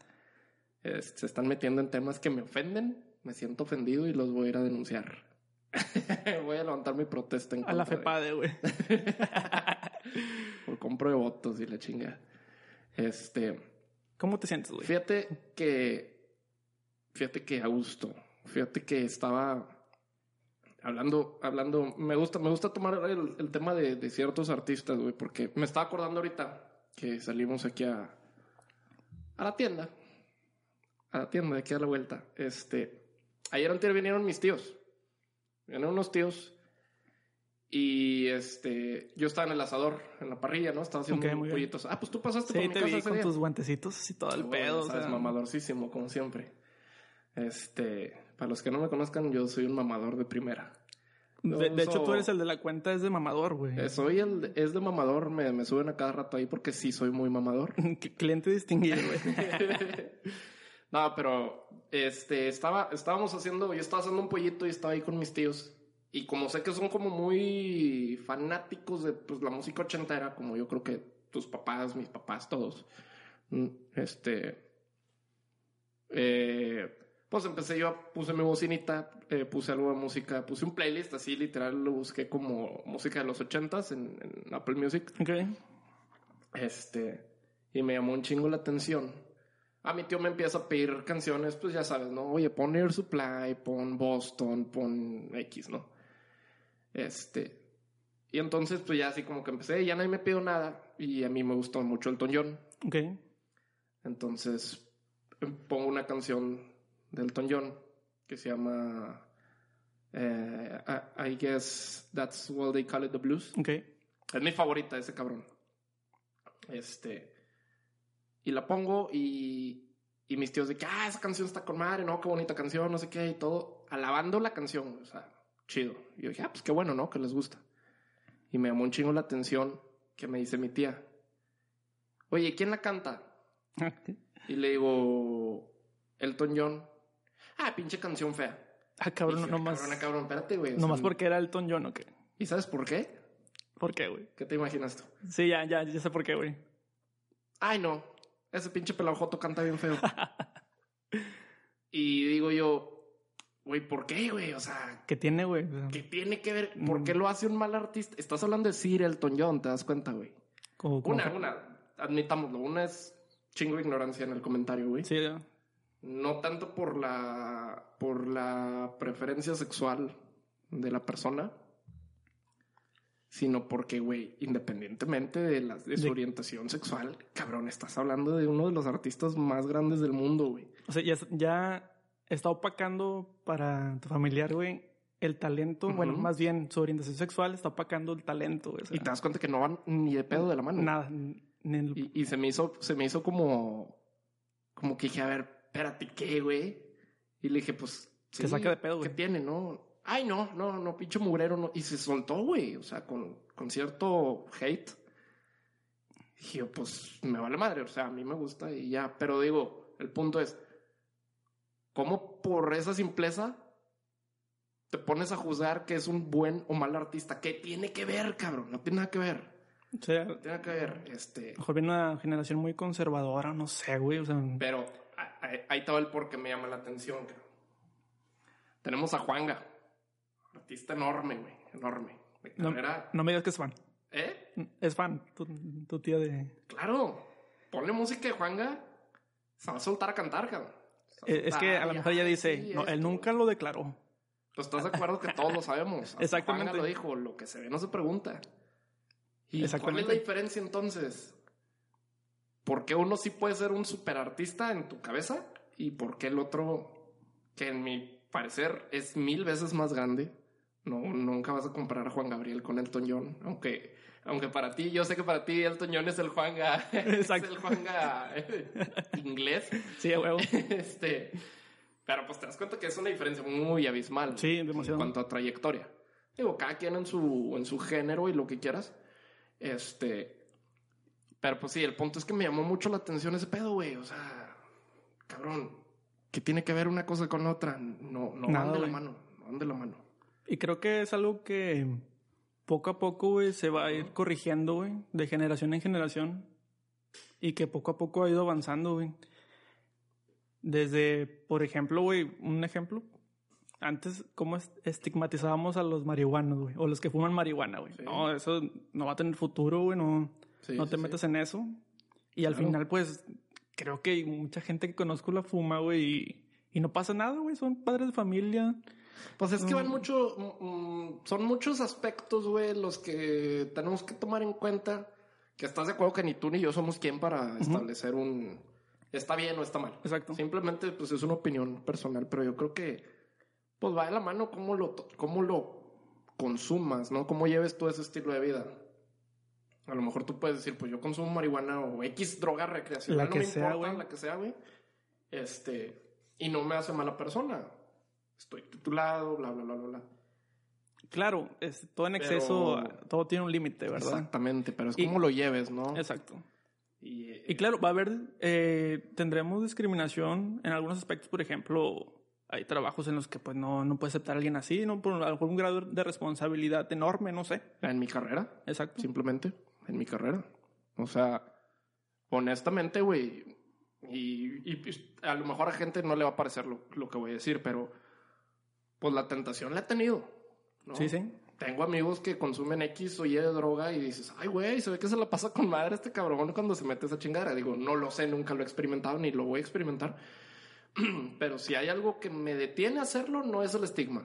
S2: es- se están metiendo en temas que me ofenden, me siento ofendido y los voy a ir a denunciar. voy a levantar mi protesta en
S1: A la
S2: contra de-
S1: FEPADE, güey.
S2: por compro de votos y la chinga. Este,
S1: ¿Cómo te sientes, güey?
S2: fíjate que, fíjate que a gusto, fíjate que estaba hablando, hablando, me gusta, me gusta tomar el, el tema de, de ciertos artistas, güey, porque me estaba acordando ahorita que salimos aquí a, a la tienda, a la tienda de aquí a la vuelta. Este, ayer antes vinieron mis tíos, vinieron unos tíos. Y este, yo estaba en el asador, en la parrilla, ¿no? Estaba haciendo
S1: Ok, muy bien.
S2: pollitos. Ah, pues tú pasaste por
S1: Sí,
S2: mi
S1: te
S2: casa
S1: vi
S2: ese
S1: con
S2: día.
S1: tus guantecitos y todo el
S2: Ah,
S1: pedo.
S2: bueno,
S1: o
S2: sabes,
S1: sea,
S2: mamadorcísimo, como siempre. Este, para los que no me conozcan, yo soy un mamador de primera.
S1: de, de hecho, tú eres el de la cuenta, es de mamador, güey.
S2: Eh, soy el, de- es de mamador, me, me suben a cada rato ahí porque sí soy muy mamador.
S1: Cl- Cliente distinguido, güey.
S2: no, pero este, estaba, estábamos haciendo, yo estaba haciendo un pollito y estaba ahí con mis tíos. Y como sé que son como muy fanáticos de pues, la música ochentera, como yo creo que tus papás, mis papás, todos. mm, Este. eh, pues empecé yo, puse mi bocinita, eh, puse algo de música, puse un playlist así, literal, lo busqué como música de los ochentas en, en Apple Music.
S1: ok.
S2: Este, y me llamó un chingo la atención. A mi tío me empieza a pedir canciones, pues ya sabes, ¿no? Oye, pon Air Supply, pon Boston, pon X, ¿no? Este. Y entonces, pues ya así como que empecé, ya nadie me pidió nada. Y a mí me gustó mucho el John.
S1: Ok.
S2: Entonces, pongo una canción del John que se llama eh, I, I guess that's what they call it the blues.
S1: Ok.
S2: Es mi favorita ese cabrón. Este. Y la pongo y, y mis tíos de que, ah, esa canción está con madre, no, qué bonita canción, no sé qué, y todo, alabando la canción, o sea, chido. Y yo dije, ah, pues qué bueno, ¿no? Que les gusta. Y me llamó un chingo la atención que me dice mi tía, oye, ¿quién la canta? Y le digo, Elton John. Ah, pinche canción fea.
S1: Ah, cabrón,
S2: dije,
S1: nomás.
S2: Cabrón, cabrón, espérate, güey. o
S1: Nomás
S2: sea,
S1: porque era Elton John, ¿o qué?
S2: ¿Y sabes por qué?
S1: ¿Por qué, güey?
S2: ¿Qué te imaginas tú?
S1: Sí, ya, ya, ya sé por qué, güey.
S2: Ay, no. Ese pinche pelajoto canta bien feo. y digo yo, güey, ¿por qué, güey? O sea,
S1: ¿Qué tiene, güey?
S2: ¿qué tiene que ver? ¿Por
S1: Mm.
S2: qué lo hace un mal artista? Estás hablando de Sir Elton John, ¿te das cuenta, güey? Una, una, admitámoslo. Una es chingo de ignorancia en el comentario, güey.
S1: Sí, ya.
S2: No tanto por la, por la preferencia sexual de la persona, sino porque, güey, independientemente de, la, de su
S1: De-
S2: orientación sexual, cabrón, estás hablando de uno de los artistas más grandes del mundo, güey.
S1: O sea, ya, ya está opacando para tu familiar, güey, el talento. Bueno, más bien su orientación sexual está opacando el talento, o sea,
S2: Y te das cuenta que no van ni de pedo de la mano.
S1: Nada. Ni el-
S2: Y, y se me hizo, se me hizo como, como que dije, a ver, espérate, ¿qué, güey? Y le dije, pues,
S1: Te saca de pedo, güey.
S2: ¿Qué tiene, no? Ay, no, no, no, pinche mugrero, no. Y se soltó, güey, o sea, con, con cierto hate. Y yo, pues, me vale madre, o sea, a mí me gusta y ya. Pero digo, el punto es, ¿cómo por esa simpleza te pones a juzgar que es un buen o mal artista? ¿Qué tiene que ver, cabrón? No tiene nada que ver.
S1: O sea,
S2: No tiene que ver. Este,
S1: mejor viene una generación muy conservadora, no sé, güey. O sea,
S2: pero ahí estaba el por qué me llama la atención. cabrón. Tenemos a Juanga, artista enorme, güey, enorme. De
S1: no, me digas que es fan.
S2: ¿eh?
S1: Es fan, tu, tu tía de...
S2: Claro, ponle música de Juanga, se va a soltar a cantar, cabrón.
S1: Eh, Es que a lo mejor ella dice,
S2: sí,
S1: no, él nunca lo declaró.
S2: ¿Tú estás de acuerdo que todos lo sabemos? Hasta
S1: Exactamente.
S2: Juanga lo dijo, lo que se ve no se pregunta. ¿Y cuál es la diferencia entonces? ¿Por qué uno sí puede ser un superartista en tu cabeza? ¿Y por qué el otro, que en mi parecer es mil veces más grande? No, nunca vas a comparar a Juan Gabriel con Elton John, aunque, aunque para ti, yo sé que para ti Elton John es el Juanga, es el Juanga eh, inglés.
S1: Sí, a huevo.
S2: este, pero pues te das cuenta que es una diferencia muy abismal.
S1: Sí,
S2: En
S1: demasiado.
S2: cuanto a trayectoria. Digo, cada quien en su, en su género y lo que quieras. Este. Pero pues sí, el punto es que me llamó mucho la atención ese pedo, güey. O sea, cabrón, ¿qué tiene que ver una cosa con la otra? No, no
S1: Nada,
S2: van de la mano. No van de la mano.
S1: Y creo que es algo que poco a poco, güey, se va a ir corrigiendo, güey, de generación en generación. Y que poco a poco ha ido avanzando, güey. Desde, por ejemplo, güey, un ejemplo. Antes, ¿cómo es- estigmatizábamos a los marihuanos, güey? O los que fuman marihuana, güey.
S2: Sí.
S1: No, eso no va a tener futuro, güey. No,
S2: Sí,
S1: no te
S2: sí.
S1: metas en eso. Y al
S2: Claro.
S1: final, pues, creo que mucha gente que conozco la fuma, güey. Y, y no pasa nada, güey. Son padres de familia.
S2: Pues es que
S1: No.
S2: van mucho, mm, mm, son muchos aspectos, güey, los que tenemos que tomar en cuenta. Que estás de acuerdo que ni tú ni yo somos quien para establecer un está bien o está mal.
S1: Exacto.
S2: Simplemente, pues es una opinión personal, pero yo creo que, pues va de la mano cómo lo, cómo lo consumas, ¿no? Cómo lleves tú ese estilo de vida. A lo mejor tú puedes decir, pues yo consumo marihuana o X droga recreacional,
S1: La
S2: no
S1: que
S2: me
S1: sea,
S2: importa,
S1: güey.
S2: la que sea, güey. Este, y no me hace mala persona. Estoy titulado, bla, bla, bla, bla, bla.
S1: Claro, es, todo en
S2: Pero-
S1: exceso, todo tiene un límite, ¿verdad?
S2: Exactamente, pero es
S1: Y-
S2: cómo lo lleves, ¿no?
S1: Exacto.
S2: Y, eh,
S1: Y claro, va a haber, eh, tendremos discriminación en algunos aspectos, por ejemplo, hay trabajos en los que pues no, no puede aceptar a alguien así, ¿no? Por algún grado de responsabilidad enorme, no sé.
S2: en mi carrera,
S1: Exacto.
S2: simplemente en mi carrera. O sea, honestamente, güey, y, y, a lo mejor a gente no le va a parecer lo, lo que voy a decir, pero pues la tentación la he tenido. ¿no?
S1: Sí, sí.
S2: Tengo amigos que consumen X o Y de droga y dices, ay, güey, se ve que se la pasa con madre este cabrón cuando se mete esa chingadera. Digo, no lo sé, nunca lo he experimentado ni lo voy a experimentar. Pero si hay algo que me detiene a hacerlo, no es el estigma.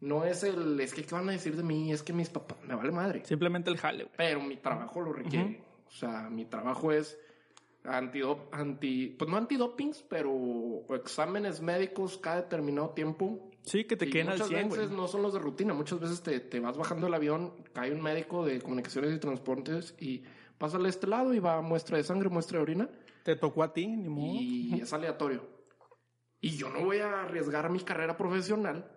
S2: No es el, es que, ¿qué van a decir de mí? Es que mis papás, me vale madre.
S1: Simplemente el jale, güey.
S2: Pero mi trabajo lo requiere. O sea, mi trabajo es antidop, anti, pues no antidopings, pero exámenes médicos cada determinado tiempo.
S1: Sí, que te
S2: Y
S1: queden al
S2: muchas
S1: 100,
S2: veces
S1: güey.
S2: no son los de rutina. Muchas veces te, te vas bajando del avión, cae un médico de comunicaciones y transportes y pásale a este lado y va muestra de sangre, muestra de orina
S1: Te tocó a ti, ni modo.
S2: y es aleatorio. Y yo no voy a arriesgar mi carrera profesional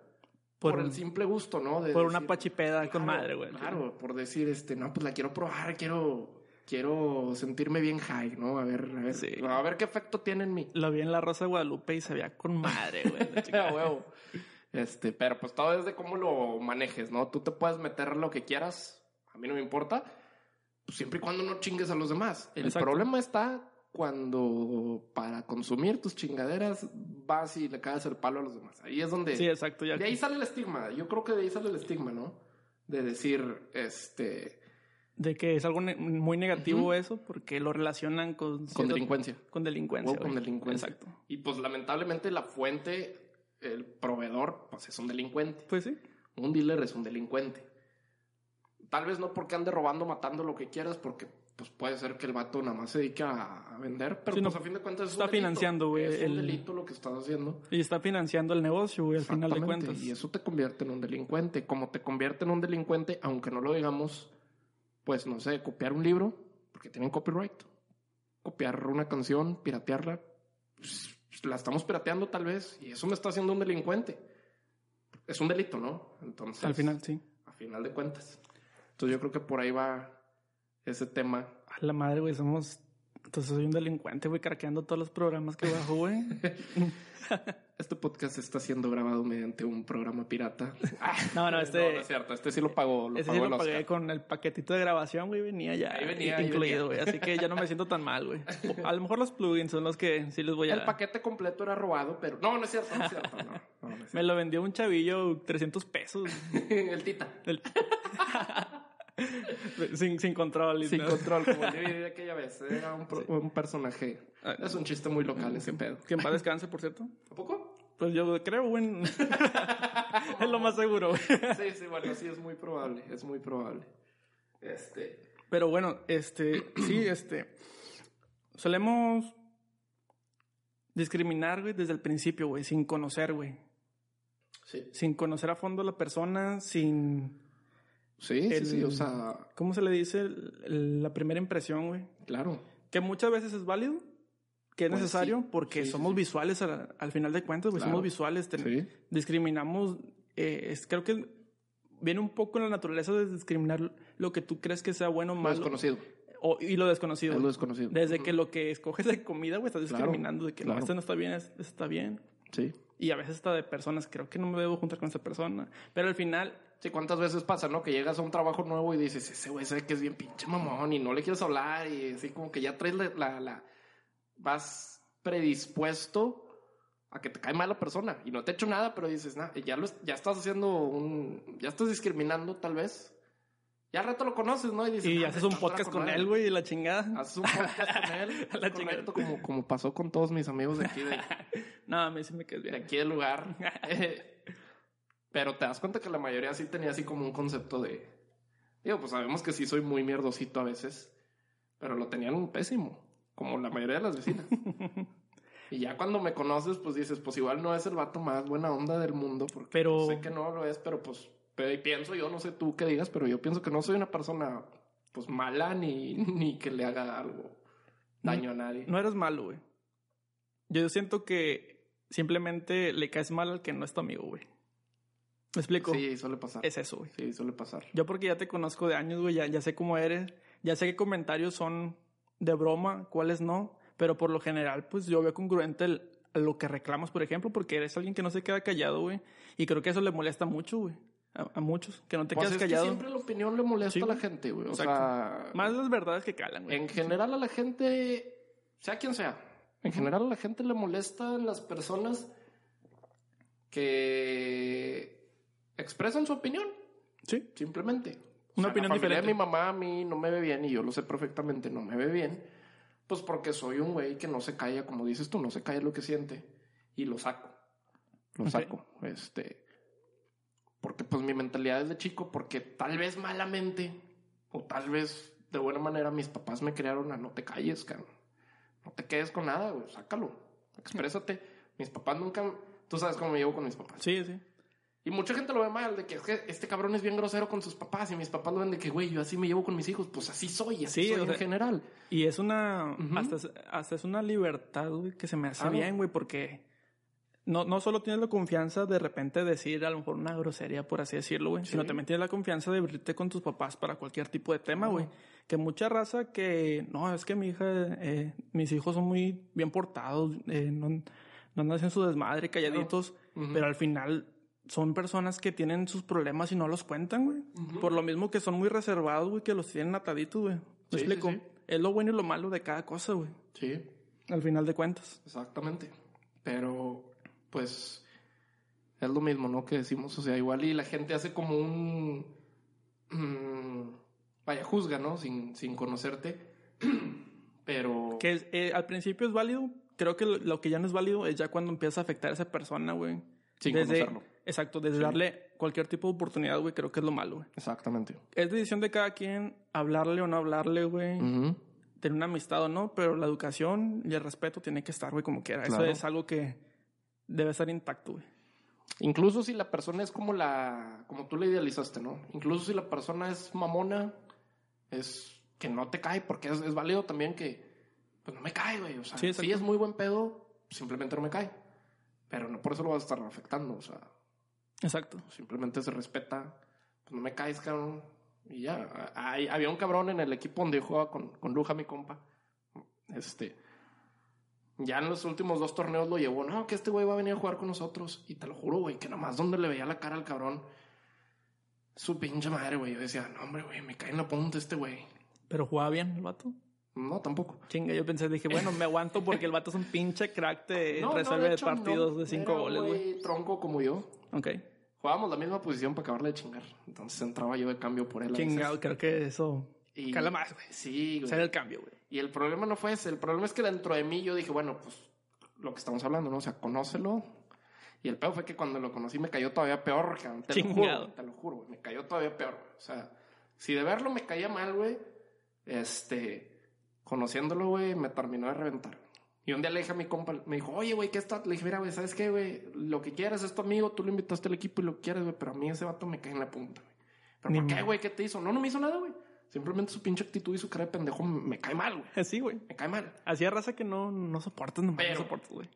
S2: por,
S1: Por,
S2: el simple gusto, ¿no? De
S1: por una
S2: decir,
S1: pachipeda con
S2: Claro,
S1: madre, güey.
S2: Claro, por decir, este, no, pues la quiero probar, quiero, quiero sentirme bien high, ¿no? A ver, a ver,
S1: Sí.
S2: a ver qué efecto tiene en mí.
S1: Lo vi en la Rosa de Guadalupe y se veía con madre, güey.
S2: Este, pero pues todo es de cómo lo manejes, ¿no? Tú te puedes meter lo que quieras, a mí no me importa, pues siempre y cuando no chingues a los demás. El
S1: Exacto.
S2: problema está cuando para consumir tus chingaderas vas y le caes el palo a los demás. Ahí es donde...
S1: Sí, exacto. Ya
S2: De ahí sale el estigma. Yo creo que de ahí sale el estigma, ¿no? De decir, este,
S1: De que es algo ne- muy negativo eso, porque lo relacionan con...
S2: con delincuencia.
S1: Con delincuencia.
S2: O con delincuencia.
S1: Exacto.
S2: Y pues lamentablemente la fuente, el proveedor, pues es un delincuente.
S1: Pues sí.
S2: Un dealer es un delincuente. Tal vez no porque ande robando, matando lo que quieras, porque pues puede ser que el vato nada más se dedique a, vender, pero
S1: Sí, no,
S2: pues a fin de cuentas es
S1: está
S2: un delito.
S1: financiando, güey,
S2: Es un
S1: el-
S2: delito lo que estás haciendo.
S1: Y está financiando el negocio, güey, al final de cuentas.
S2: Y eso te convierte en un delincuente. Como te convierte en un delincuente, aunque no lo digamos, pues no sé, copiar un libro, porque tienen copyright. Copiar una canción, piratearla, pues, la estamos pirateando tal vez, y eso me está haciendo un delincuente. Es un delito, ¿no? Entonces,
S1: Al final, sí.
S2: a final de cuentas. Entonces yo creo que por ahí va ese tema.
S1: A la madre, güey, somos... Entonces soy un delincuente, güey, craqueando todos los programas que bajo, güey.
S2: Este podcast está siendo grabado mediante un programa pirata.
S1: No, no, este...
S2: No, es cierto. Este sí lo pagó. Lo
S1: Ese
S2: pagó
S1: sí lo pagué
S2: Oscar.
S1: con el paquetito de grabación, güey, venía ya
S2: Ahí venía, ahí
S1: incluido, güey. Así que ya no me siento tan mal, güey. A lo mejor los plugins son los que sí les voy a...
S2: El paquete completo era robado, pero... No, no es cierto, no es cierto. No, no,
S1: Me lo vendió un chavillo 300 pesos.
S2: el Tita.
S1: El- sin, sin control.
S2: Sin
S1: no.
S2: control, como de aquella vez. Era un, personaje.
S1: Ah.
S2: Es un chiste muy local ese pedo.
S1: Que en paz descanse, por cierto.
S2: ¿A poco?
S1: Pues yo creo, güey. es lo más seguro, güey.
S2: Sí, sí, bueno, sí, es muy probable. Es muy probable. Este.
S1: Pero bueno, este, sí, este, solemos discriminar, güey, desde el principio, güey, sin conocer, güey.
S2: Sí.
S1: Sin conocer a fondo a la persona, sin,
S2: Sí, sí,
S1: El-
S2: sí. O sea,
S1: ¿cómo se le dice? El- la primera impresión, güey.
S2: claro.
S1: Que muchas veces es válido, que es
S2: Pues
S1: necesario,
S2: sí,
S1: porque
S2: sí, sí,
S1: somos
S2: sí.
S1: visuales al, al final de cuentas, güey,
S2: Claro.
S1: somos visuales, ten-
S2: Sí.
S1: discriminamos, eh, es- creo que viene un poco en la naturaleza de discriminar lo que tú crees que sea bueno o
S2: Lo
S1: malo,
S2: desconocido.
S1: o- y lo desconocido.
S2: Es lo desconocido.
S1: Desde que lo que escoges de comida, güey, estás
S2: Claro,
S1: discriminando de que no,
S2: claro.
S1: este no está bien, este está bien.
S2: Sí.
S1: Y a veces está de personas, creo que no me debo juntar con esta persona. Pero al final,
S2: Sí, ¿cuántas veces pasa, no? Que llegas a un trabajo nuevo y dices, ese güey sabe que es bien pinche mamón y no le quieres hablar y así como que ya traes la... la, la- vas predispuesto a que te cae mal la persona y no te ha hecho nada, pero dices, nah, ya, lo, ya estás haciendo un... ya estás discriminando tal vez. Ya al rato lo conoces, ¿no? Y, dices,
S1: y
S2: "Ah,
S1: haces un podcast con
S2: madre".
S1: él, güey, y la chingada.
S2: Haces un podcast con él.
S1: La chingada.
S2: como, como pasó con todos mis amigos de aquí, de,
S1: No, a mí sí me quedas
S2: de
S1: bien.
S2: aquí del lugar. Pero te das cuenta que la mayoría sí tenía así como un concepto de. Digo, pues sabemos que sí soy muy mierdosito a veces, pero lo tenían pésimo, como la mayoría de las vecinas. y ya cuando me conoces, pues dices, pues igual no es el vato más buena onda del mundo, porque
S1: Pero-
S2: sé que no lo es, pero pues pero pienso yo, no sé tú qué digas, pero yo pienso que no soy una persona pues mala ni, ni que le haga algo daño a nadie.
S1: No eres malo, güey. Yo siento que simplemente le caes mal al que no es tu amigo, güey. ¿Me explico?
S2: Sí, suele pasar.
S1: Es eso, güey.
S2: Sí, suele pasar.
S1: Yo porque ya te conozco de años, güey, ya, ya sé cómo eres, ya sé qué comentarios son de broma, cuáles no, pero por lo general, pues yo veo congruente el- lo que reclamas, por ejemplo, porque eres alguien que no se queda callado, güey, y creo que eso le molesta mucho, güey, a, a muchos, que no te
S2: Pues
S1: quedas
S2: es que
S1: callado.
S2: siempre la opinión le molesta
S1: Sí,
S2: a la gente, güey. O
S1: Exacto.
S2: sea,
S1: Más las verdades que calan, güey.
S2: en general a la gente, sea quien sea, en general a la gente le molestan las personas que expresan su opinión,
S1: Sí,
S2: simplemente.
S1: Una opinión diferente.
S2: de mi mamá a mí no me ve bien y yo lo sé perfectamente, no me ve bien. Pues porque soy un güey que no se calla, como dices tú, no se calla lo que siente y lo saco. Lo
S1: Ok.
S2: saco. Este. Porque pues mi mentalidad es de chico, porque tal vez malamente o tal vez de buena manera mis papás me crearon a no te calles, cabrón. No te quedes con nada, güey, sácalo. Exprésate. Mis papás nunca. Tú sabes cómo me llevo con mis papás.
S1: sí, sí.
S2: Y mucha gente lo ve mal, de que, es que este cabrón es bien grosero con sus papás y mis papás lo ven de que, güey, yo así me llevo con mis hijos. Pues así soy, así
S1: Sí,
S2: soy
S1: o
S2: en general.
S1: Y es una. Hasta, es- hasta es una libertad, güey, que se me hace bien, güey, porque no, no solo tienes la confianza de repente decir a lo mejor una grosería, por así decirlo, güey,
S2: Sí.
S1: sino también tienes la confianza de abrirte con tus papás para cualquier tipo de tema, güey. Que mucha raza que. No, es que mi hija. eh, mis hijos son muy bien portados, eh, no, haciendo su desmadre, calladitos,
S2: Ujú.
S1: pero al final. Son personas que tienen sus problemas y no los cuentan, güey. Por lo mismo que son muy reservados, güey, que los tienen ataditos, güey. ¿Me
S2: Sí,
S1: explico?
S2: sí.
S1: Es lo bueno y lo malo de cada cosa, güey.
S2: Sí,
S1: Al final de cuentas.
S2: exactamente. Pero, pues, es lo mismo, ¿no? Que decimos, o sea, igual y la gente hace como un... mm, vaya, juzga, ¿no? Sin, sin conocerte. Pero...
S1: Que eh, al principio es válido. Creo que lo, lo que ya no es válido es ya cuando empieza a afectar a esa persona, güey.
S2: Sin
S1: desde,
S2: conocerlo.
S1: Exacto, desde
S2: Sí.
S1: darle cualquier tipo de oportunidad, güey, creo que es lo malo, güey.
S2: Exactamente.
S1: Es decisión de cada quien hablarle o no hablarle, güey.
S2: Ujú.
S1: Tener una amistad o no, pero la educación y el respeto tiene que estar, güey, como quiera.
S2: Claro.
S1: Eso es algo que debe estar intacto, güey.
S2: Incluso si la persona es como la, como tú la idealizaste, ¿no? Incluso si la persona es mamona, es que no te cae, porque es, es válido también que, pues no me cae, güey. O sea,
S1: Sí,
S2: es muy buen pedo, simplemente no me cae. Pero no por eso lo vas a estar afectando, o sea,
S1: Exacto.
S2: simplemente se respeta, pues no me caes, cabrón. Y ya, hay- había un cabrón en el equipo donde yo jugaba con, con Luja, mi compa. Este, ya en los últimos dos torneos lo llevó, no, que este güey va a venir a jugar con nosotros. Y te lo juro, güey, que nomás donde le veía la cara al cabrón, su pinche madre, güey. Yo decía, no, hombre, güey, me cae en la punta este güey.
S1: Pero jugaba bien el vato.
S2: No, tampoco.
S1: Chinga, yo pensé, dije, bueno, me aguanto porque el vato es un pinche crack de
S2: No, no,
S1: resuelve
S2: de hecho,
S1: partidos
S2: no.
S1: de cinco
S2: Era
S1: goles, güey.
S2: tronco como yo.
S1: Ok.
S2: Jugábamos la misma posición para acabarle de chingar. Entonces entraba yo de cambio por él.
S1: Chingado, creo que eso
S2: Y-
S1: cala más, güey.
S2: Sí, güey.
S1: Ser el cambio, güey.
S2: Y el problema no fue ese. El problema es que dentro de mí yo dije, bueno, pues lo que estamos hablando, ¿no? O sea, conócelo. Y el peor fue que cuando lo conocí me cayó todavía peor, cabrón. Te lo
S1: Chingado.
S2: juro, te lo juro, güey. Me cayó todavía peor. O sea, si de verlo me caía mal, güey, este, conociéndolo, güey, me terminó de reventar. Y un día le dije a mi compa, me dijo, oye, güey, ¿qué está? Le dije, mira, güey, ¿sabes qué, güey? Lo que quieras es tu amigo, tú lo invitaste al equipo y lo quieres, güey, pero a mí ese vato me cae en la punta, güey. ¿Pero por qué, güey? ¿Qué te hizo? No, no me hizo nada, güey. Simplemente su pinche actitud y su cara de pendejo me cae mal, güey.
S1: Así, güey.
S2: Me cae mal.
S1: Así es raza que no, no soportas, nomás
S2: Pero-
S1: no soportas, güey.